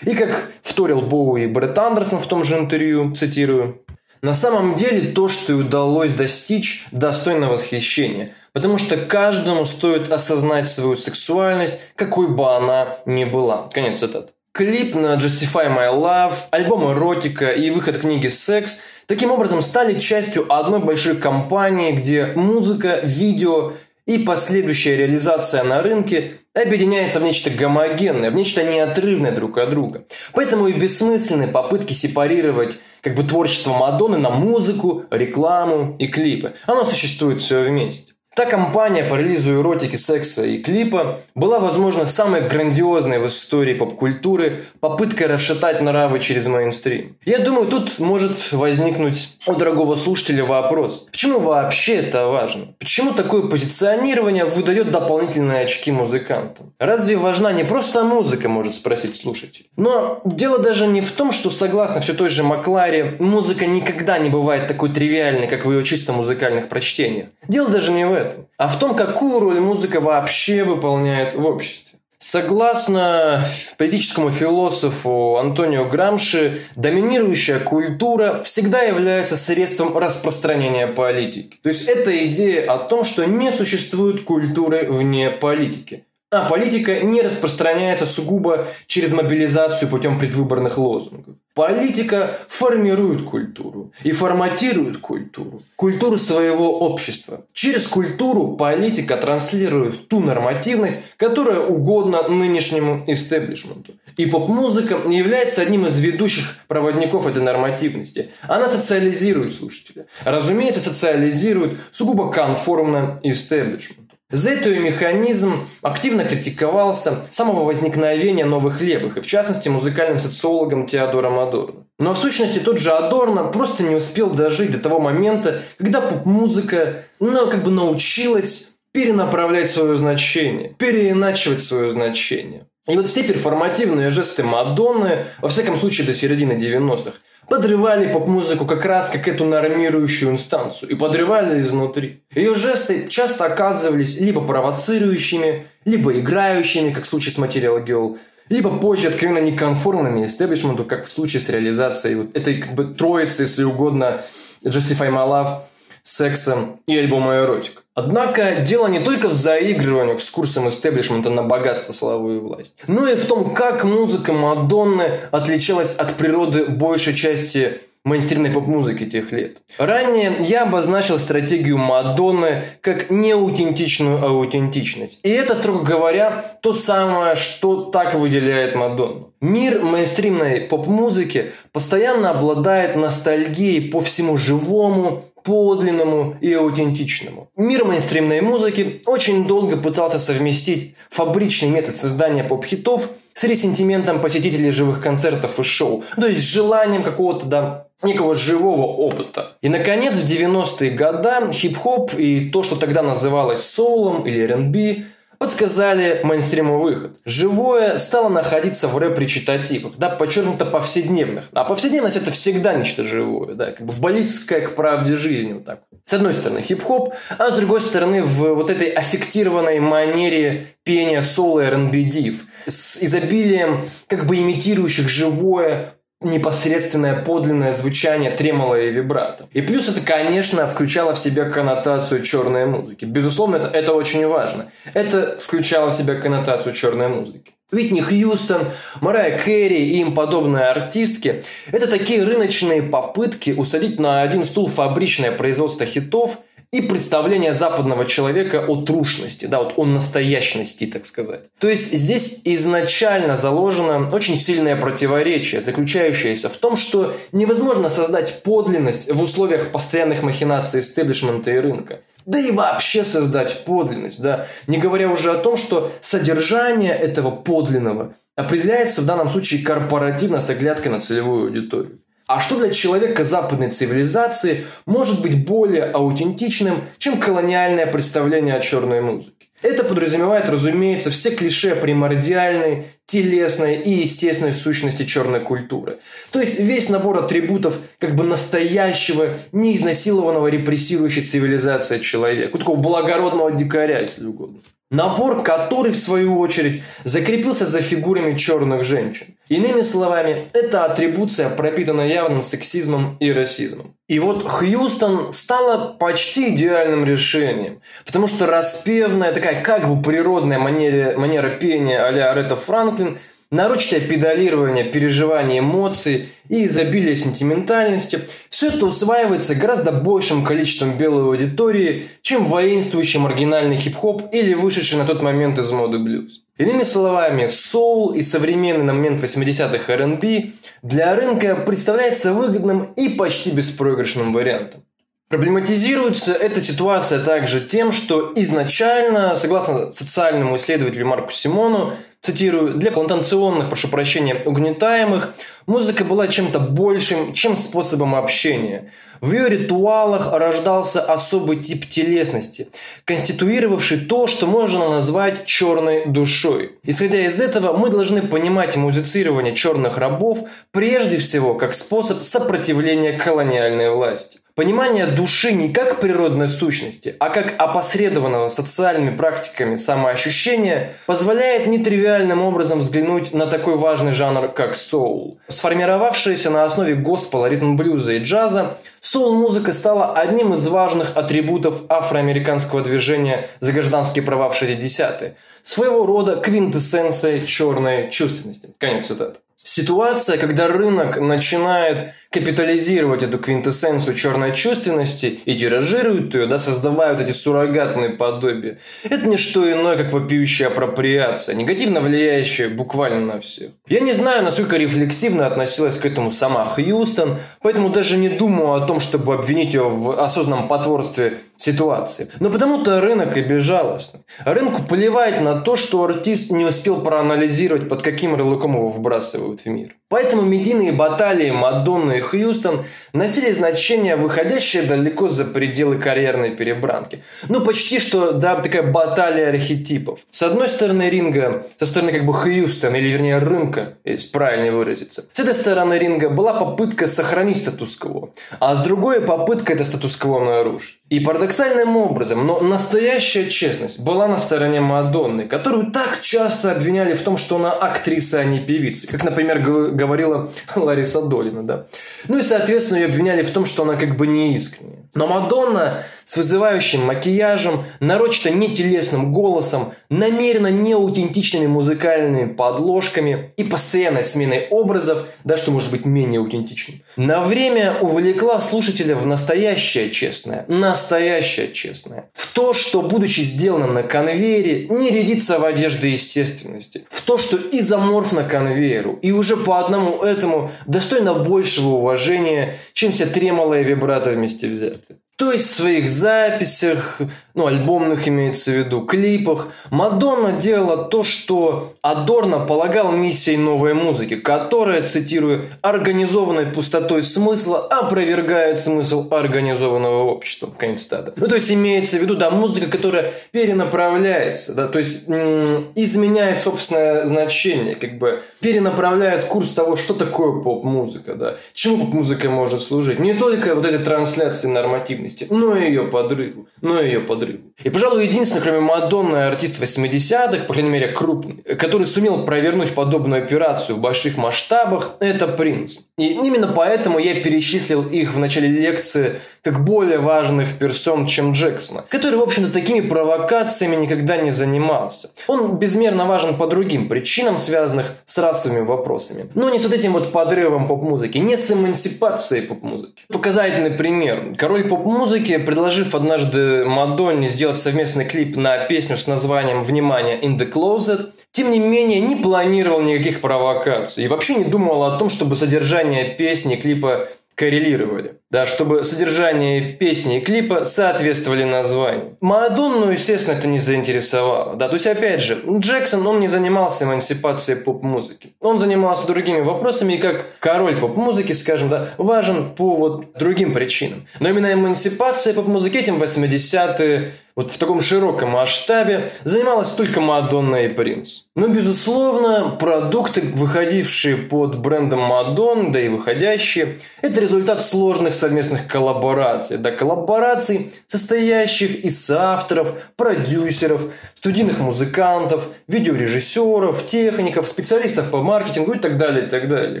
И как вторил Боуи Брэд Андерсон в том же интервью, цитирую, на самом деле то, что ей удалось достичь, достойно восхищения, потому что каждому стоит осознать свою сексуальность, какой бы она ни была. Конец цитаты. Клип на Justify My Love, альбом «Эротика» и выход книги «Секс» таким образом стали частью одной большой кампании, где музыка, видео и последующая реализация на рынке объединяется в нечто гомогенное, в нечто неотрывное друг от друга. Поэтому и бессмысленны попытки сепарировать как бы творчество Мадонны на музыку, рекламу и клипы. Оно существует все вместе. Та кампания по релизу эротики, секса и клипа была, возможно, самой грандиозной в истории поп-культуры попыткой расшатать нравы через мейнстрим. Я думаю, тут может возникнуть у дорогого слушателя вопрос. Почему вообще это важно? Почему такое позиционирование выдает дополнительные очки музыкантам? Разве важна не просто музыка, может спросить слушатель? Но дело даже не в том, что согласно все той же Макларе, музыка никогда не бывает такой тривиальной, как в ее чисто музыкальных прочтениях. Дело даже не в этом этом, а в том, какую роль музыка вообще выполняет в обществе. Согласно политическому философу Антонио Грамши, доминирующая культура всегда является средством распространения политики. То есть это идея о том, что не существует культуры вне политики. А политика не распространяется сугубо через мобилизацию путем предвыборных лозунгов. Политика формирует культуру и форматирует культуру. Культуру своего общества. Через культуру политика транслирует ту нормативность, которая угодна нынешнему истеблишменту. И поп-музыка является одним из ведущих проводников этой нормативности. Она социализирует слушателя. Разумеется, социализирует сугубо конформно истеблишмент. Z механизм активно критиковался с самого возникновения новых левых, и в частности музыкальным социологом Теодором Адорно. Но в сущности тот же Адорно просто не успел дожить до того момента, когда поп-музыка ну, как бы научилась перенаправлять свое значение, переиначивать свое значение. И вот все перформативные жесты Мадонны, во всяком случае до середины 90-х, подрывали поп-музыку как раз как эту нормирующую инстанцию и подрывали изнутри. Ее жесты часто оказывались либо провоцирующими, либо играющими, как в случае с Material Girl, либо позже откровенно неконформными истеблишменту, как в случае с реализацией вот этой как бы троицы, если угодно, Justify My Love, сексом и альбома «Эротик». Однако дело не только в заигрываниях с курсом истеблишмента на богатство, славу и власть, но и в том, как музыка Мадонны отличалась от природы большей части мейнстримной поп-музыки тех лет. Ранее я обозначил стратегию Мадонны как неаутентичную аутентичность. И это, строго говоря, то самое, что так выделяет Мадонну. Мир мейнстримной поп-музыки постоянно обладает ностальгией по всему живому, подлинному и аутентичному. Мир мейнстримной музыки очень долго пытался совместить фабричный метод создания поп-хитов с ресентиментом посетителей живых концертов и шоу, то есть желанием какого-то да, некого живого опыта. И, наконец, в 90-е годы хип-хоп и то, что тогда называлось соулом или R&B, подсказали мейнстриму выход. Живое стало находиться в рэп-речитативах, да, подчеркнуто повседневных. А повседневность это всегда нечто живое, да, как бы близкое к правде жизни. Вот так. С одной стороны хип-хоп, а с другой стороны в вот этой аффектированной манере пения соло R&B див с изобилием как бы имитирующих живое непосредственное подлинное звучание тремоло и вибрато. И плюс это, конечно, включало в себя коннотацию черной музыки. Безусловно, это, это очень важно. Это включало в себя коннотацию черной музыки. Витни Хьюстон, Марая Керри и им подобные артистки – это такие рыночные попытки усадить на один стул фабричное производство хитов и представление западного человека о трушности, да, вот о настоящности, так сказать. То есть здесь изначально заложено очень сильное противоречие, заключающееся в том, что невозможно создать подлинность в условиях постоянных махинаций истеблишмента и рынка. Да и вообще создать подлинность, да, не говоря уже о том, что содержание этого подлинного определяется в данном случае корпоративно с оглядкой на целевую аудиторию. А что для человека западной цивилизации может быть более аутентичным, чем колониальное представление о черной музыке? Это подразумевает, разумеется, все клише примордиальной, телесной и естественной сущности черной культуры. То есть весь набор атрибутов как бы настоящего, неизнасилованного репрессирующей цивилизации человека. Такого благородного дикаря, если угодно. Набор, который, в свою очередь, закрепился за фигурами черных женщин. Иными словами, это атрибуция пропитана явным сексизмом и расизмом. И вот Хьюстон стала почти идеальным решением, потому что распевная, такая как бы природная манера, манера пения а-ля Аретта Франклин – нарочное педалирование переживаний эмоций и изобилие сентиментальности – все это усваивается гораздо большим количеством белой аудитории, чем воинствующий маргинальный хип-хоп или вышедший на тот момент из моды блюз. Иными словами, соул и современный на момент 80-х R&B для рынка представляется выгодным и почти беспроигрышным вариантом. Проблематизируется эта ситуация также тем, что изначально, согласно социальному исследователю Марку Симону, цитирую, для плантационных, прошу прощения, угнетаемых, музыка была чем-то большим, чем способом общения. В ее ритуалах рождался особый тип телесности, конституировавший то, что можно назвать черной душой. Исходя из этого, мы должны понимать музицирование черных рабов прежде всего как способ сопротивления колониальной власти. Понимание души не как природной сущности, а как опосредованного социальными практиками самоощущения позволяет нетривиальным образом взглянуть на такой важный жанр, как соул. Сформировавшаяся на основе госпола, ритм-блюза и джаза, соул-музыка стала одним из важных атрибутов афроамериканского движения за гражданские права в 60-е. Своего рода квинтэссенция черной чувственности. Конец цитаты. Ситуация, когда рынок начинает капитализировать эту квинтэссенцию черной чувственности и тиражируют ее, да, создавают эти суррогатные подобия. Это не что иное, как вопиющая апроприация, негативно влияющая буквально на всех. Я не знаю, насколько рефлексивно относилась к этому сама Хьюстон, поэтому даже не думаю о том, чтобы обвинить ее в осознанном потворстве ситуации. Но потому-то рынок и безжалостный. Рынку плевать на то, что артист не успел проанализировать, под каким ярлыком его вбрасывают в мир. Поэтому медийные баталии Мадонны и Хьюстон носили значение, выходящее далеко за пределы карьерной перебранки. Ну, почти что, да, такая баталия архетипов. С одной стороны ринга, со стороны как бы Хьюстон, или вернее рынка, если правильнее выразиться. С этой стороны ринга была попытка сохранить статус-кво, а с другой попытка это статус-кво нарушить. И парадоксальным образом, но настоящая честность была на стороне Мадонны, которую так часто обвиняли в том, что она актриса, а не певица. Как, например, говорила Лариса Долина, да. Ну и, соответственно, ее обвиняли в том, что она как бы не искренняя. Но Мадонна с вызывающим макияжем, нарочито нетелесным голосом, намеренно неаутентичными музыкальными подложками и постоянной сменой образов, да что может быть менее аутентичным, на время увлекла слушателя в настоящее честное, настоящее честное. В то, что, будучи сделанным на конвейере, не рядится в одежды естественности. В то, что изоморфно конвейеру, и уже по одному этому достойно большего уважения, чем все тремоло и вибрато вместе взяты. То есть в своих записях, ну, альбомных имеется в виду, клипах, Мадонна делала то, что Адорно полагал миссией новой музыки, которая, цитирую, организованной пустотой смысла опровергает смысл организованного общества. Конец цитаты. Ну, то есть имеется в виду, да, музыка, которая перенаправляется, да, то есть изменяет собственное значение, как бы перенаправляет курс того, что такое поп-музыка, да, чему поп-музыка может служить. Не только вот этой трансляции нормативной деятельности, но и ее подрыву, но и ее подрыву. И, пожалуй, единственный, кроме Мадонны, артист 80-х, по крайней мере, крупный, который сумел провернуть подобную операцию в больших масштабах, это Принц. И именно поэтому я перечислил их в начале лекции как более важных персон, чем Джексона, который, в общем-то, такими провокациями никогда не занимался. Он безмерно важен по другим причинам, связанных с расовыми вопросами. Но не с вот этим вот подрывом поп-музыки, не с эмансипацией поп-музыки. Показательный пример. Король поп-музыки, предложив однажды Мадонне сделать совместный клип на песню с названием «Внимание, in the closet», тем не менее, не планировал никаких провокаций. И вообще не думал о том, чтобы содержание песни клипа коррелировали. Да, чтобы содержание песни и клипа соответствовали названию. Мадонну, естественно, это не заинтересовало. Да, то есть, опять же, Джексон, он не занимался эмансипацией поп-музыки. Он занимался другими вопросами, и как король поп-музыки, скажем, да, важен по вот другим причинам. Но именно эмансипация поп-музыки этим 80-е вот в таком широком масштабе занималась только Мадонна и Принц. Но, безусловно, продукты, выходившие под брендом Мадон, да и выходящие, это результат сложных совместных коллабораций. Да, коллабораций, состоящих из авторов, продюсеров, студийных музыкантов, видеорежиссеров, техников, специалистов по маркетингу и так далее, и так далее.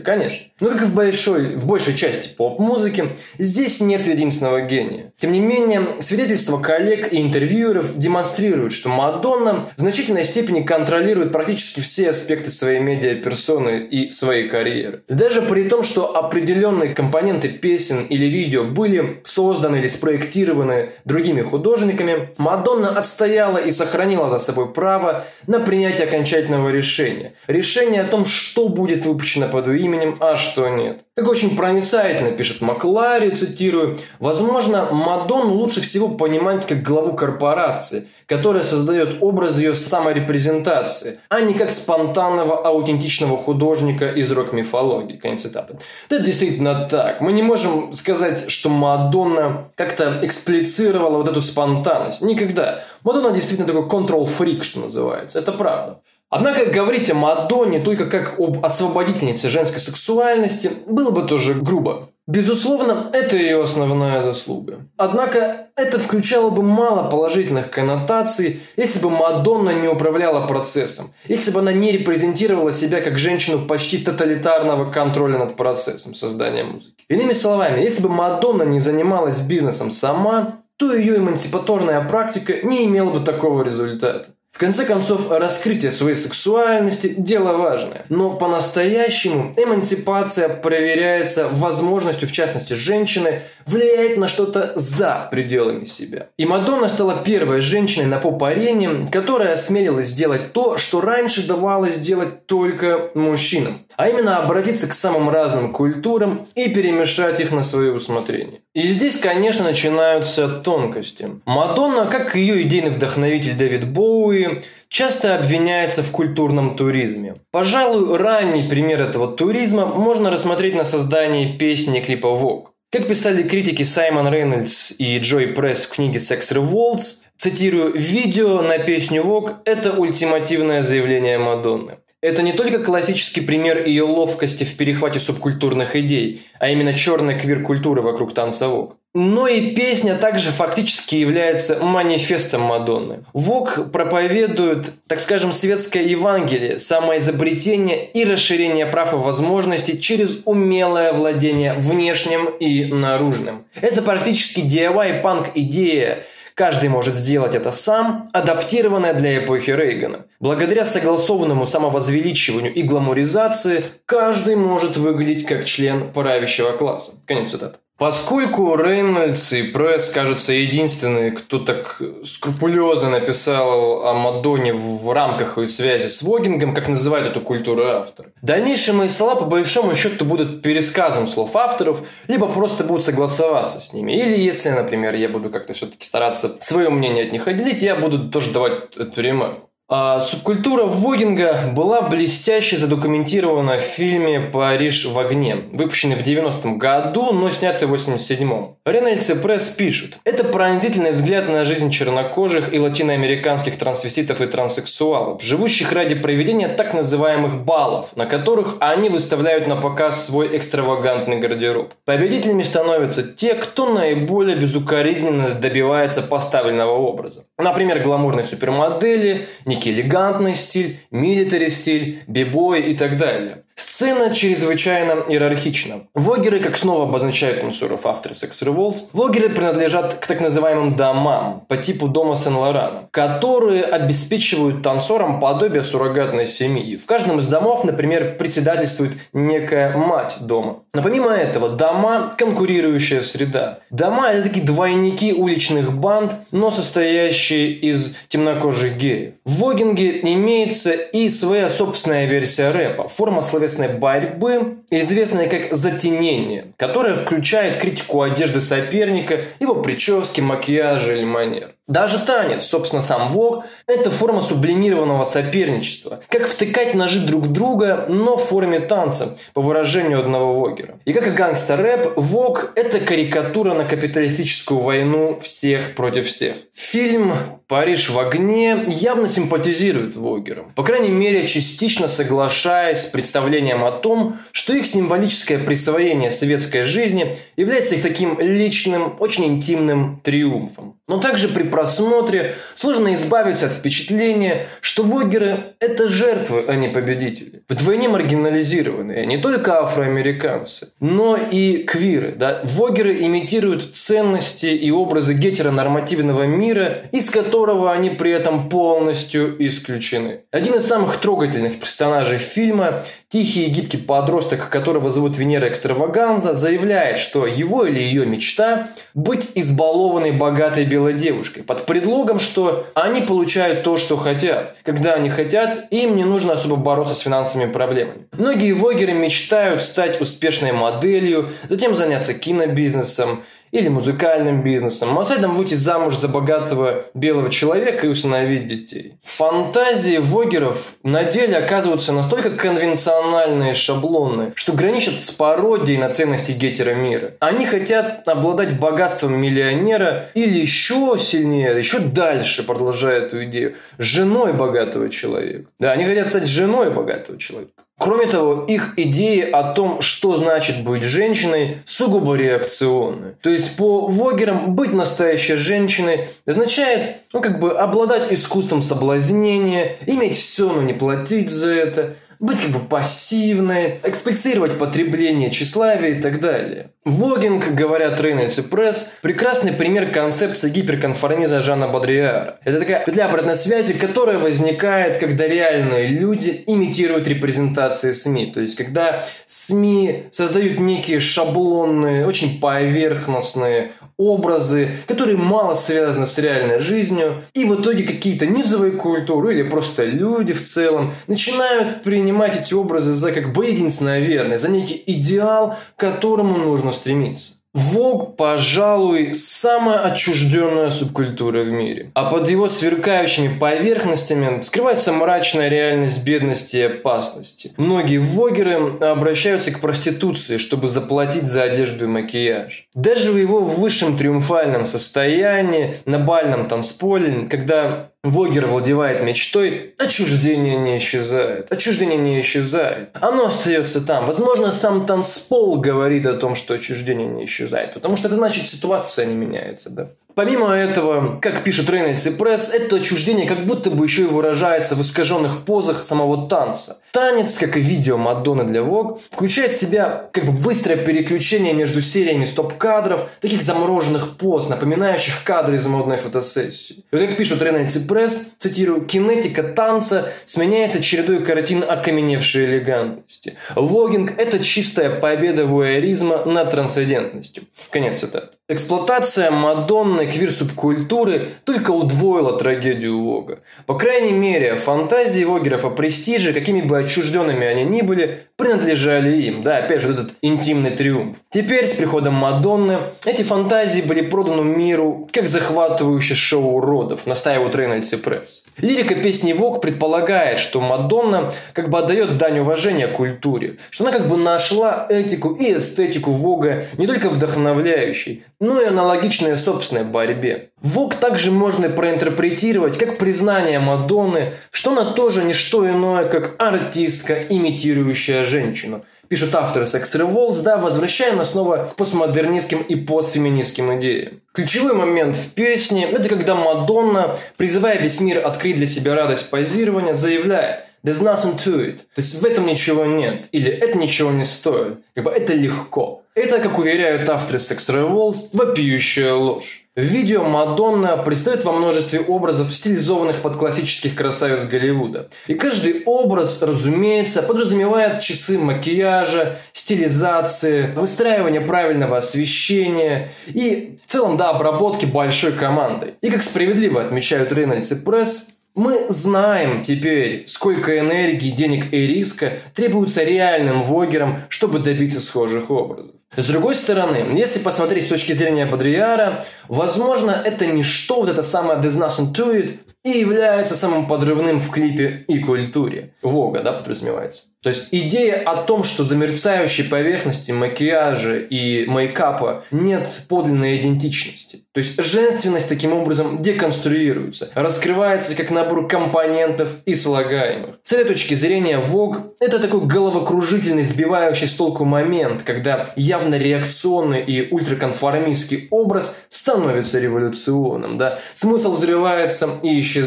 Конечно. Но как и в большой, в большей части поп-музыки, здесь нет единственного гения. Тем не менее, свидетельства коллег и интервью интервьюеров демонстрируют, что Мадонна в значительной степени контролирует практически все аспекты своей медиа-персоны и своей карьеры. Даже при том, что определенные компоненты песен или видео были созданы или спроектированы другими художниками, Мадонна отстояла и сохранила за собой право на принятие окончательного решения. Решение о том, что будет выпущено под ее именем, а что нет. Как очень проницательно пишет Маклари, цитирую, «Возможно, Мадонну лучше всего понимать как главу корпорации, которая создает образ ее саморепрезентации, а не как спонтанного аутентичного художника из рок-мифологии». Конец цитаты. Это действительно так. Мы не можем сказать, что Мадонна как-то эксплицировала вот эту спонтанность. Никогда. Мадонна действительно такой control-фрик, что называется. Это правда. Однако говорить о Мадонне только как об освободительнице женской сексуальности было бы тоже грубо. Безусловно, это ее основная заслуга. Однако это включало бы мало положительных коннотаций, если бы Мадонна не управляла процессом, если бы она не репрезентировала себя как женщину почти тоталитарного контроля над процессом создания музыки. Иными словами, если бы Мадонна не занималась бизнесом сама, то ее эмансипаторная практика не имела бы такого результата. В конце концов, раскрытие своей сексуальности – дело важное. Но по-настоящему эмансипация проверяется возможностью, в частности, женщины, влиять на что-то за пределами себя. И Мадонна стала первой женщиной на поп-арене, которая осмелилась сделать то, что раньше давалось делать только мужчинам. А именно обратиться к самым разным культурам и перемешать их на свое усмотрение. И здесь, конечно, начинаются тонкости. Мадонна, как ее идейный вдохновитель Дэвид Боуи, часто обвиняется в культурном туризме. Пожалуй, ранний пример этого туризма можно рассмотреть на создании песни клипа Vogue. Как писали критики Саймон Рейнольдс и Джой Пресс в книге Sex Revolts, цитирую, «Видео на песню Vogue – это ультимативное заявление Мадонны. Это не только классический пример ее ловкости в перехвате субкультурных идей, а именно черной квир-культуры вокруг танца Вог. Но и песня также фактически является манифестом Мадонны. Вог проповедует, так скажем, светское Евангелие, самоизобретение и расширение прав и возможностей через умелое владение внешним и наружным. Это практически DIY-панк-идея, Каждый может сделать это сам, адаптированное для эпохи Рейгана. Благодаря согласованному самовозвеличиванию и гламуризации, каждый может выглядеть как член правящего класса. Конец цитаты. Поскольку Рейнольдс и Пресс, кажется, единственные, кто так скрупулезно написал о Мадонне в рамках ее связи с Вогингом, как называют эту культуру автор. Дальнейшие мои слова по большому счету будут пересказом слов авторов, либо просто будут согласоваться с ними. Или если, например, я буду как-то все-таки стараться свое мнение от них отделить, я буду тоже давать эту ремарку. А субкультура Вогинга была блестяще задокументирована в фильме «Париж в огне», выпущенный в 90-м году, но снятый в 87-м. Рейнольдс и Пресс пишут. Это пронзительный взгляд на жизнь чернокожих и латиноамериканских трансвеститов и транссексуалов, живущих ради проведения так называемых баллов, на которых они выставляют на показ свой экстравагантный гардероб. Победителями становятся те, кто наиболее безукоризненно добивается поставленного образа. Например, гламурные супермодели, некий элегантный стиль, милитари стиль, бибой и так далее. Сцена чрезвычайно иерархична. Вогеры, как снова обозначают танцоров авторы Sex Revolts, вогеры принадлежат к так называемым домам по типу дома Сен-Лорана, которые обеспечивают танцорам подобие суррогатной семьи. В каждом из домов, например, председательствует некая мать дома. Но помимо этого, дома – конкурирующая среда. Дома – это такие двойники уличных банд, но состоящие из темнокожих геев. В вогинге имеется и своя собственная версия рэпа, форма словесного словесной борьбы, известной как затенение, которое включает критику одежды соперника, его прически, макияжа или манер. Даже танец, собственно, сам вог – это форма сублимированного соперничества. Как втыкать ножи друг друга, но в форме танца, по выражению одного вогера. И как и гангстер-рэп, вог – это карикатура на капиталистическую войну всех против всех. Фильм «Париж в огне» явно симпатизирует вогерам. По крайней мере, частично соглашаясь с представлением о том, что их символическое присвоение светской жизни является их таким личным, очень интимным триумфом. Но также при просмотре сложно избавиться от впечатления, что вогеры – это жертвы, а не победители. Вдвойне маргинализированные не только афроамериканцы, но и квиры. Да? Вогеры имитируют ценности и образы гетеронормативного мира, из которого они при этом полностью исключены. Один из самых трогательных персонажей фильма – тихий и гибкий подросток, которого зовут Венера Экстраваганза, заявляет, что его или ее мечта – быть избалованной богатой белой девушкой, под предлогом, что они получают то, что хотят. Когда они хотят, им не нужно особо бороться с финансовыми проблемами. Многие вогеры мечтают стать успешной моделью, затем заняться кинобизнесом, или музыкальным бизнесом, а следом выйти замуж за богатого белого человека и усыновить детей. Фантазии вогеров на деле оказываются настолько конвенциональные шаблоны, что граничат с пародией на ценности гетера мира. Они хотят обладать богатством миллионера или еще сильнее, еще дальше, продолжая эту идею, женой богатого человека. Да, они хотят стать женой богатого человека. Кроме того, их идеи о том, что значит быть женщиной, сугубо реакционны. То есть по Вогерам быть настоящей женщиной означает ну, как бы обладать искусством соблазнения, иметь все, но не платить за это – быть как бы пассивной, эксплицировать потребление тщеславия и так далее. Вогинг, говорят Рейнольдс и Пресс, прекрасный пример концепции гиперконформизма Жанна Бодриара. Это такая петля обратной связи, которая возникает, когда реальные люди имитируют репрезентации СМИ. То есть, когда СМИ создают некие шаблонные, очень поверхностные образы, которые мало связаны с реальной жизнью, и в итоге какие-то низовые культуры или просто люди в целом начинают принимать эти образы за как бы единственное верное, за некий идеал, к которому нужно стремиться. Вог, пожалуй, самая отчужденная субкультура в мире. А под его сверкающими поверхностями скрывается мрачная реальность бедности и опасности. Многие вогеры обращаются к проституции, чтобы заплатить за одежду и макияж. Даже в его высшем триумфальном состоянии, на бальном танцполе, когда Вогер владевает мечтой, отчуждение не исчезает. Отчуждение не исчезает. Оно остается там. Возможно, сам танцпол говорит о том, что отчуждение не исчезает. Потому что это значит, ситуация не меняется. Да? Помимо этого, как пишет Рейнольдс и Пресс, это отчуждение как будто бы еще и выражается в искаженных позах самого танца. Танец, как и видео Мадонны для Vogue, включает в себя как бы быстрое переключение между сериями стоп-кадров, таких замороженных поз, напоминающих кадры из модной фотосессии. И вот как пишут Рейнольдс и Пресс, цитирую, «кинетика танца сменяется чередой картин окаменевшей элегантности. Вогинг – это чистая победа вуэризма над трансцендентностью». Конец цитаты. Эксплуатация Мадонны квир-субкультуры только удвоила трагедию Вога. По крайней мере, фантазии Вогеров о престиже, какими бы отчужденными они ни были, принадлежали им. Да, опять же, этот интимный триумф. Теперь, с приходом Мадонны, эти фантазии были проданы миру как захватывающее шоу уродов, настаивают Рейнольдс и Пресс. Лирика песни Вог предполагает, что Мадонна как бы отдает дань уважения культуре, что она как бы нашла этику и эстетику Вога не только вдохновляющей, но и аналогичные собственной борьбе. Вог также можно проинтерпретировать как признание Мадонны, что она тоже не что иное, как артистка, имитирующая женщину. Пишут авторы Sex Revolts, да, возвращая нас снова к постмодернистским и постфеминистским идеям. Ключевой момент в песне – это когда Мадонна, призывая весь мир открыть для себя радость позирования, заявляет There's nothing to it. То есть в этом ничего нет. Или это ничего не стоит. Как бы это легко. Это, как уверяют авторы Sex Revolts, вопиющая ложь. В видео Мадонна предстает во множестве образов, стилизованных под классических красавиц Голливуда. И каждый образ, разумеется, подразумевает часы макияжа, стилизации, выстраивания правильного освещения и в целом, да, обработки большой командой. И как справедливо отмечают Рейнольдс и Пресс, мы знаем теперь, сколько энергии, денег и риска требуется реальным вогерам, чтобы добиться схожих образов. С другой стороны, если посмотреть с точки зрения Бодриара, возможно, это не что, вот это самое «There's nothing to it», и является самым подрывным в клипе и культуре. Вога, да, подразумевается. То есть идея о том, что за мерцающей поверхности макияжа и мейкапа нет подлинной идентичности. То есть женственность таким образом деконструируется, раскрывается как набор компонентов и слагаемых. С этой точки зрения Vogue – это такой головокружительный, сбивающий с толку момент, когда явно реакционный и ультраконформистский образ становится революционным. Да? Смысл взрывается и исчезает,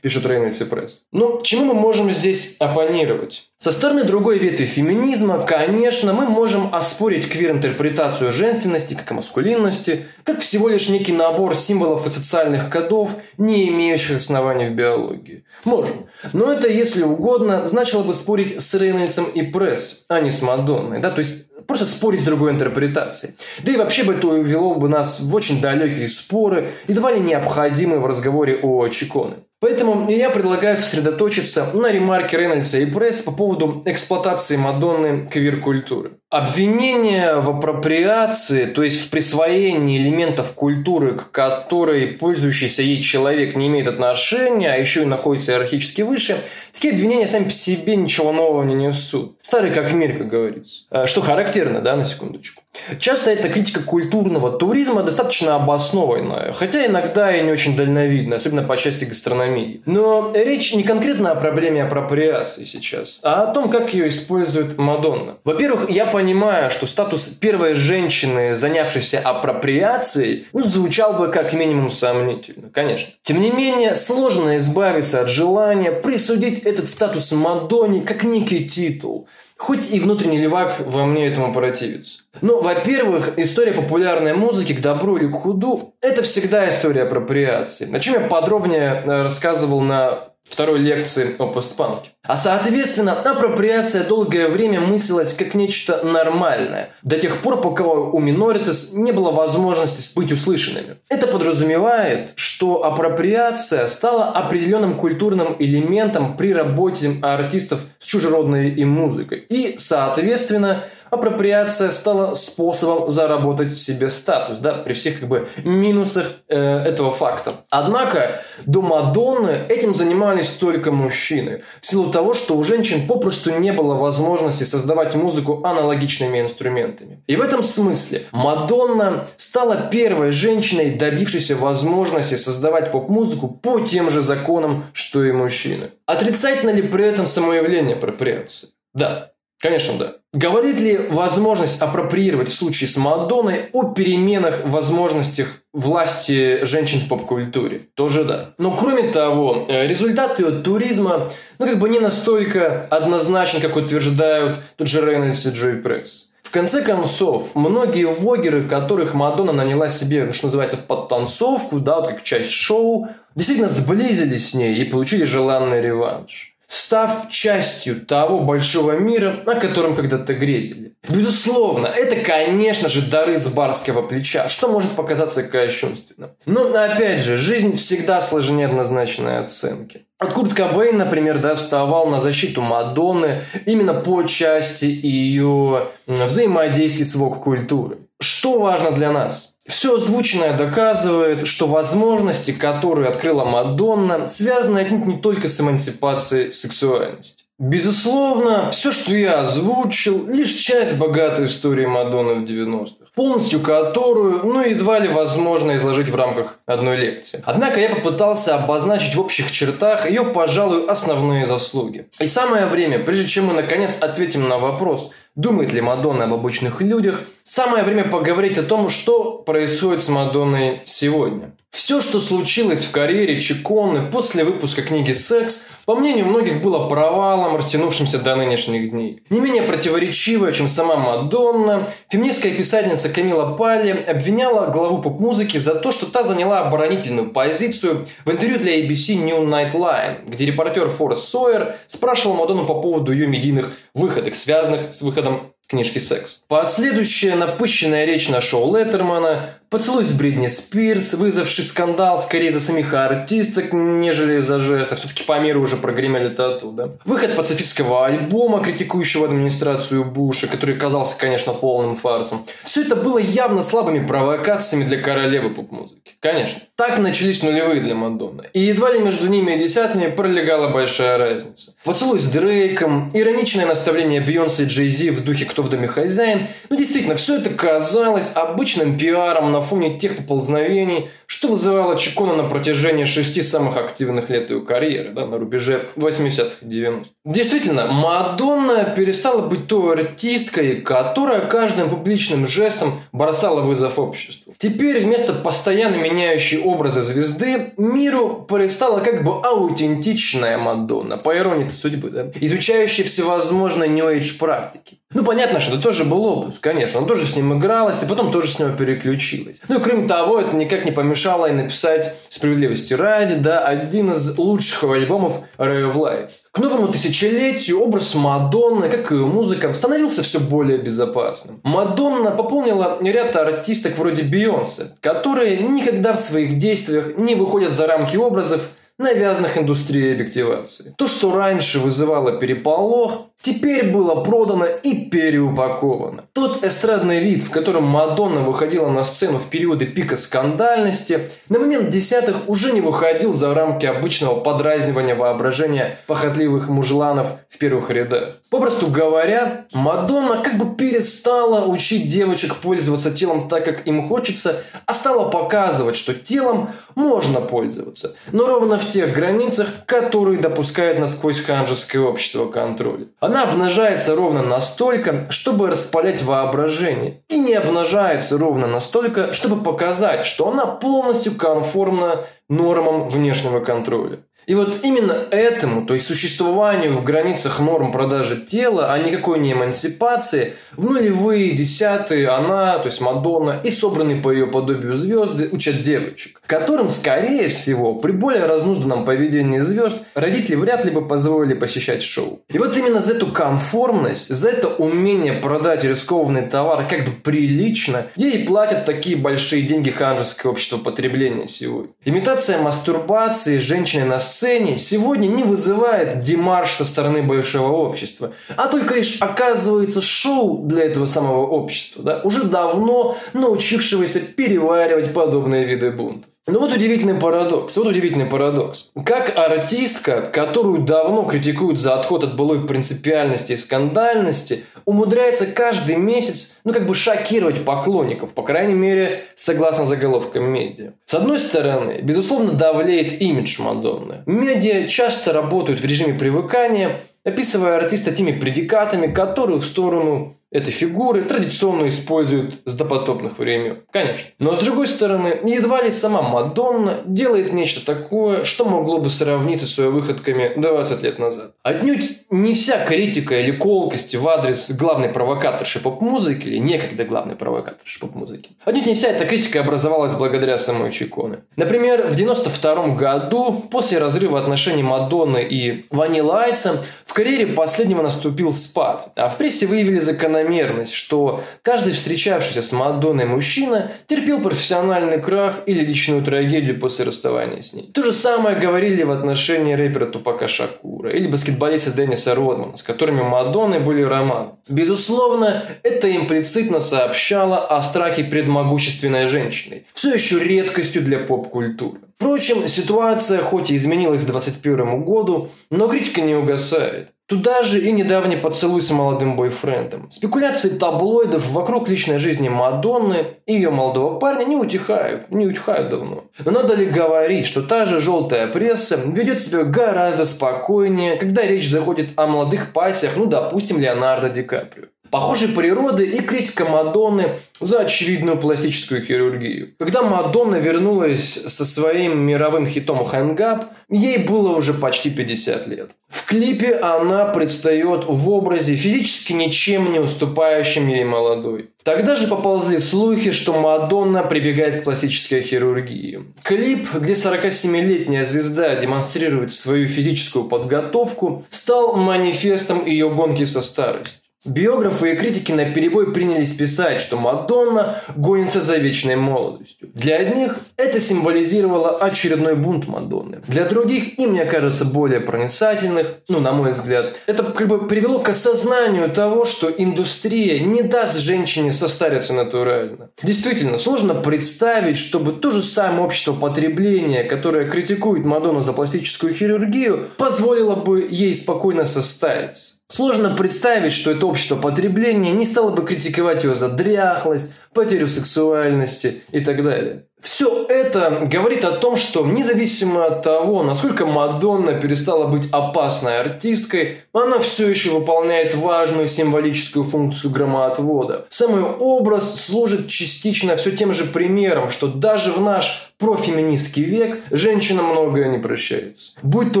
пишет Рейнольдс и Пресс. Ну, чему мы можем здесь оппонировать? Со стороны другой ветви феминизма, конечно, мы можем оспорить квир-интерпретацию женственности, как и маскулинности, как всего лишь некий набор символов и социальных кодов, не имеющих оснований в биологии. Можем. Но это, если угодно, значило бы спорить с Рейнольдсом и Пресс, а не с Мадонной. Да? То есть просто спорить с другой интерпретацией. Да и вообще бы это увело бы нас в очень далекие споры, едва ли необходимые в разговоре о Чиконе. Поэтому я предлагаю сосредоточиться на ремарке Рейнольдса и Пресс по поводу эксплуатации Мадонны квир-культуры. Обвинение в апроприации, то есть в присвоении элементов культуры, к которой пользующийся ей человек не имеет отношения, а еще и находится иерархически выше, такие обвинения сами по себе ничего нового не несут. Старый как мир, как говорится. Э, что характерно, да, на секундочку. Часто эта критика культурного туризма достаточно обоснованная, хотя иногда и не очень дальновидна, особенно по части гастрономии. Но речь не конкретно о проблеме апроприации сейчас, а о том, как ее использует Мадонна. Во-первых, я понимаю, что статус первой женщины, занявшейся апроприацией, ну, звучал бы как минимум сомнительно, конечно. Тем не менее, сложно избавиться от желания присудить этот статус Мадонне как некий титул – Хоть и внутренний левак во мне этому противится. Ну, во-первых, история популярной музыки к добру или к худу – это всегда история апроприации. О чем я подробнее э, рассказывал на второй лекции о постпанке. А соответственно, апроприация долгое время мыслилась как нечто нормальное, до тех пор, пока у миноритас не было возможности быть услышанными. Это подразумевает, что апроприация стала определенным культурным элементом при работе артистов с чужеродной им музыкой. И, соответственно, апроприация стала способом заработать себе статус, да, при всех как бы минусах э, этого факта. Однако до Мадонны этим занимались только мужчины, в силу того, что у женщин попросту не было возможности создавать музыку аналогичными инструментами. И в этом смысле Мадонна стала первой женщиной, добившейся возможности создавать поп-музыку по тем же законам, что и мужчины. Отрицательно ли при этом самоявление апроприации? Да, конечно, да. Говорит ли возможность апроприировать в случае с Мадонной о переменах возможностях власти женщин в поп-культуре? Тоже да. Но кроме того, э, результаты туризма ну, как бы не настолько однозначны, как утверждают тот же Рейнольдс и Джой Пресс. В конце концов, многие вогеры, которых Мадонна наняла себе, что называется, в подтанцовку, да, вот как часть шоу, действительно сблизились с ней и получили желанный реванш став частью того большого мира, о котором когда-то грезили. Безусловно, это, конечно же, дары с барского плеча, что может показаться кощунственным. Но, опять же, жизнь всегда сложнее однозначной оценки. Курт Кобейн, например, да, вставал на защиту Мадонны именно по части ее взаимодействия с вок-культурой. Что важно для нас? Все озвученное доказывает, что возможности, которые открыла Мадонна, связаны отнюдь не только с эмансипацией сексуальности. Безусловно, все, что я озвучил, лишь часть богатой истории Мадонны в 90-х, полностью которую, ну, едва ли возможно изложить в рамках одной лекции. Однако я попытался обозначить в общих чертах ее, пожалуй, основные заслуги. И самое время, прежде чем мы наконец ответим на вопрос, думает ли Мадонна об обычных людях, самое время поговорить о том, что происходит с Мадонной сегодня. Все, что случилось в карьере Чиконы после выпуска книги «Секс», по мнению многих, было провалом, растянувшимся до нынешних дней. Не менее противоречивая, чем сама Мадонна, феминистская писательница Камила Палли обвиняла главу поп-музыки за то, что та заняла оборонительную позицию в интервью для ABC New Nightline, где репортер Форест Сойер спрашивал Мадонну по поводу ее медийных выходок, связанных с выходом книжки «Секс». Последующая напыщенная речь на шоу Леттермана, поцелуй с Бритни Спирс, вызвавший скандал скорее за самих артисток, нежели за жесты. Все-таки по миру уже прогремели тату, да? Выход пацифистского альбома, критикующего администрацию Буша, который казался, конечно, полным фарсом. Все это было явно слабыми провокациями для королевы поп-музыки. Конечно. Так начались нулевые для Мадонны. И едва ли между ними и десятыми пролегала большая разница. Поцелуй с Дрейком, ироничное наставление Бейонсе и Джей Зи в духе «Кто в доме хозяин». Ну, действительно, все это казалось обычным пиаром на фоне тех поползновений, что вызывало Чикона на протяжении шести самых активных лет ее карьеры, да, на рубеже 80-х и 90-х. Действительно, Мадонна перестала быть той артисткой, которая каждым публичным жестом бросала вызов обществу. Теперь вместо постоянно меняющей образа звезды, миру предстала как бы аутентичная Мадонна, по иронии судьбы, да, изучающая всевозможные Age практики. Ну, понятно, что это тоже был образ, конечно. Он тоже с ним игралась, и потом тоже с него переключилась. Ну и кроме того, это никак не помешало и написать «Справедливости ради», да, один из лучших альбомов Ray of Life. К новому тысячелетию образ Мадонны, как и ее музыка, становился все более безопасным. Мадонна пополнила ряд артисток вроде Бейонсе, которые никогда в своих действиях не выходят за рамки образов, навязанных индустрией объективации. То, что раньше вызывало переполох, теперь было продано и переупаковано. Тот эстрадный вид, в котором Мадонна выходила на сцену в периоды пика скандальности, на момент десятых уже не выходил за рамки обычного подразнивания воображения похотливых мужланов в первых рядах. Попросту говоря, Мадонна как бы перестала учить девочек пользоваться телом так, как им хочется, а стала показывать, что телом можно пользоваться, но ровно в тех границах, которые допускает насквозь ханжеское общество контроля. Она обнажается ровно настолько, чтобы распалять воображение. И не обнажается ровно настолько, чтобы показать, что она полностью конформна нормам внешнего контроля. И вот именно этому, то есть существованию в границах норм продажи тела, а никакой не эмансипации, в нулевые десятые она, то есть Мадонна и собранные по ее подобию звезды учат девочек, которым, скорее всего, при более разнузданном поведении звезд родители вряд ли бы позволили посещать шоу. И вот именно за эту конформность, за это умение продать рискованный товар как бы прилично, ей платят такие большие деньги ханжеское общество потребления сегодня. Имитация мастурбации женщины на сцене сегодня не вызывает демарш со стороны большого общества, а только лишь оказывается шоу для этого самого общества, да, уже давно научившегося переваривать подобные виды бунта. Ну вот удивительный парадокс. Вот удивительный парадокс. Как артистка, которую давно критикуют за отход от былой принципиальности и скандальности, умудряется каждый месяц, ну как бы шокировать поклонников, по крайней мере, согласно заголовкам медиа. С одной стороны, безусловно, давлеет имидж Мадонны. Медиа часто работают в режиме привыкания, описывая артиста теми предикатами, которые в сторону этой фигуры традиционно используют с допотопных времен. Конечно. Но с другой стороны, едва ли сама Мадонна делает нечто такое, что могло бы сравниться с ее выходками 20 лет назад. Отнюдь не вся критика или колкости в адрес главной провокаторши поп-музыки, или некогда главной провокаторши поп-музыки. Отнюдь не вся эта критика образовалась благодаря самой Чиконе. Например, в 92 году, после разрыва отношений Мадонны и Ванилла Айса, в карьере последнего наступил спад, а в прессе выявили закономерность, что каждый встречавшийся с Мадонной мужчина терпел профессиональный крах или личную трагедию после расставания с ней. То же самое говорили в отношении рэпера Тупака Шакура или баскетболиста Денниса Родмана, с которыми Мадонны были романы. Безусловно, это имплицитно сообщало о страхе перед могущественной женщиной, все еще редкостью для поп-культуры. Впрочем, ситуация хоть и изменилась к 2021 году, но критика не угасает. Туда же и недавний поцелуй с молодым бойфрендом. Спекуляции таблоидов вокруг личной жизни Мадонны и ее молодого парня не утихают, не утихают давно. Но надо ли говорить, что та же желтая пресса ведет себя гораздо спокойнее, когда речь заходит о молодых пассиях, ну, допустим, Леонардо Ди Каприо похожей природы и критика Мадонны за очевидную пластическую хирургию. Когда Мадонна вернулась со своим мировым хитом «Хэнгап», ей было уже почти 50 лет. В клипе она предстает в образе физически ничем не уступающим ей молодой. Тогда же поползли слухи, что Мадонна прибегает к пластической хирургии. Клип, где 47-летняя звезда демонстрирует свою физическую подготовку, стал манифестом ее гонки со старостью. Биографы и критики на перебой принялись писать, что Мадонна гонится за вечной молодостью. Для одних это символизировало очередной бунт Мадонны. Для других, и мне кажется, более проницательных, ну, на мой взгляд, это как бы привело к осознанию того, что индустрия не даст женщине состариться натурально. Действительно, сложно представить, чтобы то же самое общество потребления, которое критикует Мадонну за пластическую хирургию, позволило бы ей спокойно состариться. Сложно представить, что это общество потребления не стало бы критиковать ее за дряхлость, потерю сексуальности и так далее. Все это говорит о том, что независимо от того, насколько Мадонна перестала быть опасной артисткой, она все еще выполняет важную символическую функцию громоотвода. Сам ее образ служит частично все тем же примером, что даже в наш профеминистский век женщина многое не прощается. Будь то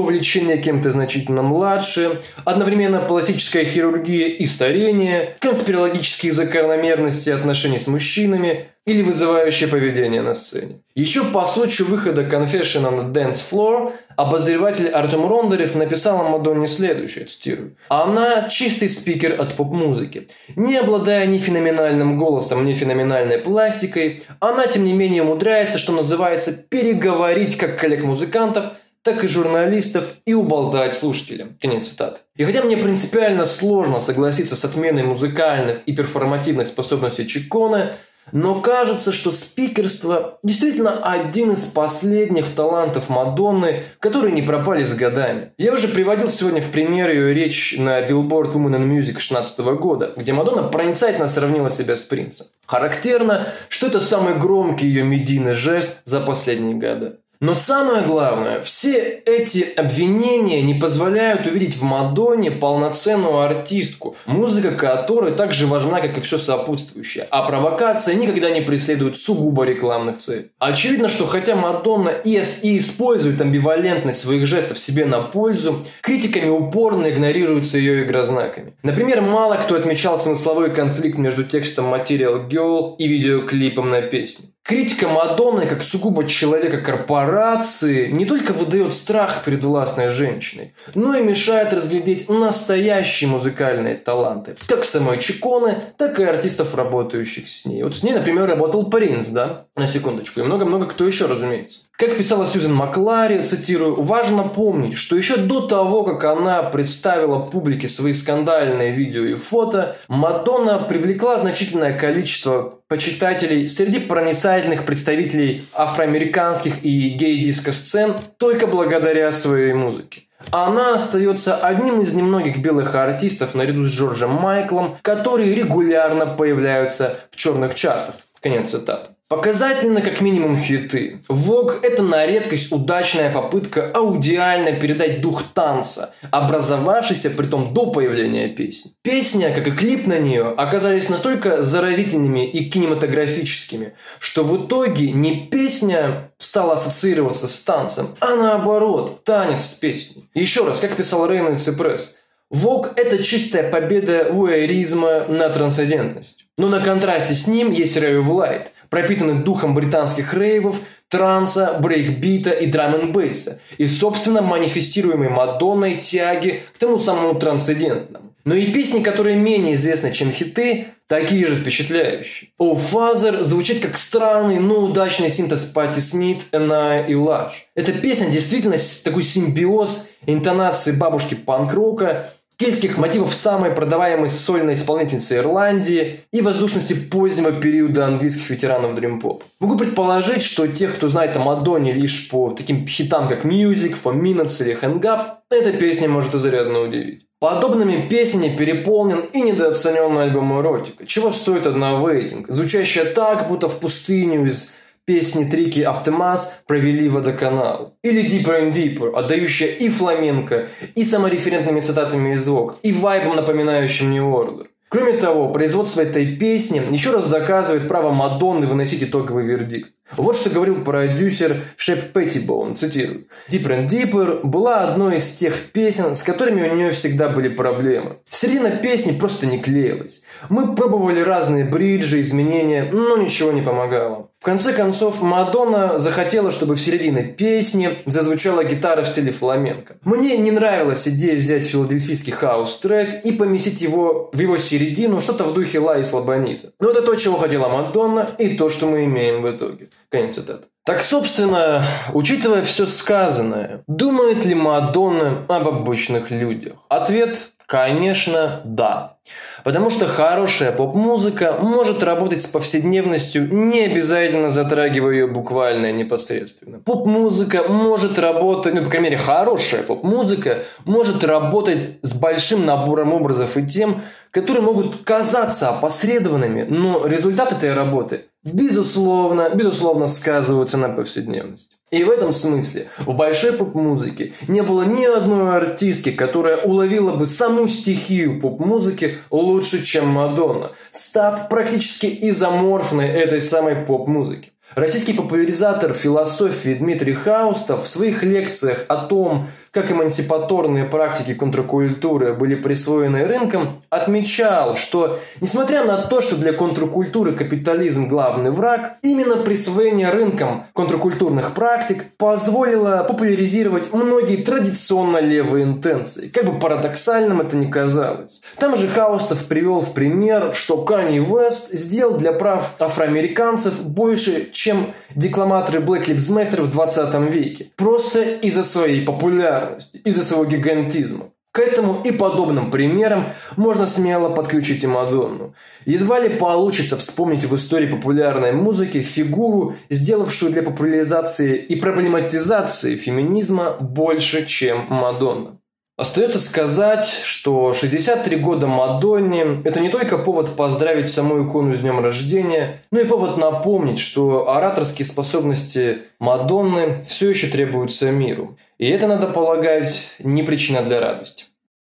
увлечение кем-то значительно младше, одновременно пластическая хирургия и старение, конспирологические закономерности отношений с мужчинами – или вызывающее поведение на сцене. Еще по случаю выхода Confession on the Dance Floor обозреватель Артем Рондарев написал о Мадонне следующее, цитирую. «Она чистый спикер от поп-музыки. Не обладая ни феноменальным голосом, ни феноменальной пластикой, она, тем не менее, умудряется, что называется, переговорить как коллег-музыкантов, так и журналистов и уболтать слушателя. Конец цитаты. И хотя мне принципиально сложно согласиться с отменой музыкальных и перформативных способностей Чикона, но кажется, что спикерство действительно один из последних талантов Мадонны, которые не пропали с годами. Я уже приводил сегодня в пример ее речь на Billboard Women in Music 16 года, где Мадонна проницательно сравнила себя с принцем. Характерно, что это самый громкий ее медийный жест за последние годы. Но самое главное, все эти обвинения не позволяют увидеть в Мадонне полноценную артистку, музыка которой так же важна, как и все сопутствующее, а провокация никогда не преследует сугубо рекламных целей. Очевидно, что хотя Мадонна и, и использует амбивалентность своих жестов себе на пользу, критиками упорно игнорируется ее игра знаками. Например, мало кто отмечал смысловой конфликт между текстом Material Girl и видеоклипом на песню. Критика Мадонны как сугубо человека корпорации не только выдает страх перед властной женщиной, но и мешает разглядеть настоящие музыкальные таланты. Как самой Чиконы, так и артистов, работающих с ней. Вот с ней, например, работал Принц, да, на секундочку, и много-много кто еще, разумеется. Как писала Сьюзен Маклари, цитирую, «Важно помнить, что еще до того, как она представила публике свои скандальные видео и фото, Мадонна привлекла значительное количество почитателей среди проницательных представителей афроамериканских и гей-диско-сцен только благодаря своей музыке. Она остается одним из немногих белых артистов наряду с Джорджем Майклом, которые регулярно появляются в черных чартах. Конец цитаты. Показательно как минимум хиты. Vogue – это на редкость удачная попытка аудиально передать дух танца, образовавшийся при том до появления песни. Песня, как и клип на нее, оказались настолько заразительными и кинематографическими, что в итоге не песня стала ассоциироваться с танцем, а наоборот, танец с песней. Еще раз, как писал Рейнольдс и Пресс, Vogue – это чистая победа вуайеризма над трансцендентностью. Но на контрасте с ним есть Ray of Light, пропитанный духом британских рейвов, транса, брейкбита и драм-н-бейса и, собственно, манифестируемой Мадонной тяги к тому самому трансцендентному. Но и песни, которые менее известны, чем хиты, такие же впечатляющие. «Oh Father» звучит как странный, но удачный синтез Патти Смит, Ино и Lush. Эта песня действительно такой симбиоз интонации бабушки панк-рока кельтских мотивов самой продаваемой сольной исполнительницы Ирландии и воздушности позднего периода английских ветеранов дрим-поп. Могу предположить, что тех, кто знает о Мадонне лишь по таким хитам, как Music, For Minutes или Hang Up, эта песня может изрядно удивить. Подобными песнями переполнен и недооцененный альбом «Эротика». Чего стоит одна «Waiting», звучащая так, будто в пустыню из песни Трики Автомаз провели водоканал. Или Deeper and Deeper, отдающая и фламенко, и самореферентными цитатами из звук, и вайбом, напоминающим New Order. Кроме того, производство этой песни еще раз доказывает право Мадонны выносить итоговый вердикт. Вот что говорил продюсер Шеп Петтибоун, цитирую. «Deeper and Deeper» была одной из тех песен, с которыми у нее всегда были проблемы. Середина песни просто не клеилась. Мы пробовали разные бриджи, изменения, но ничего не помогало. В конце концов, Мадонна захотела, чтобы в середине песни зазвучала гитара в стиле фламенко. Мне не нравилась идея взять филадельфийский хаус-трек и поместить его в его середину, что-то в духе La Isla Bonita. Но это то, чего хотела Мадонна, и то, что мы имеем в итоге. Конец цитаты. Так, собственно, учитывая все сказанное, думает ли Мадонна об обычных людях? Ответ Конечно, да. Потому что хорошая поп-музыка может работать с повседневностью, не обязательно затрагивая ее буквально непосредственно. Поп-музыка может работать, ну, по крайней мере, хорошая поп-музыка может работать с большим набором образов и тем, которые могут казаться опосредованными, но результат этой работы, безусловно, безусловно сказываются на повседневности. И в этом смысле в большой поп-музыке не было ни одной артистки, которая уловила бы саму стихию поп-музыки лучше, чем Мадонна, став практически изоморфной этой самой поп-музыки. Российский популяризатор философии Дмитрий Хаустов в своих лекциях о том, как эмансипаторные практики контркультуры были присвоены рынкам, отмечал, что несмотря на то, что для контркультуры капитализм главный враг, именно присвоение рынкам контркультурных практик позволило популяризировать многие традиционно левые интенции, как бы парадоксальным это ни казалось. Там же Хаустов привел в пример, что Канни Вест сделал для прав афроамериканцев больше, чем декламаторы Black Lives Matter в 20 веке. Просто из-за своей популярности из-за своего гигантизма. К этому и подобным примерам можно смело подключить и Мадонну. Едва ли получится вспомнить в истории популярной музыки фигуру, сделавшую для популяризации и проблематизации феминизма больше, чем Мадонна. Остается сказать, что 63 года Мадонне – это не только повод поздравить саму икону с днем рождения, но и повод напомнить, что ораторские способности Мадонны все еще требуются миру. И это, надо полагать, не причина для радости.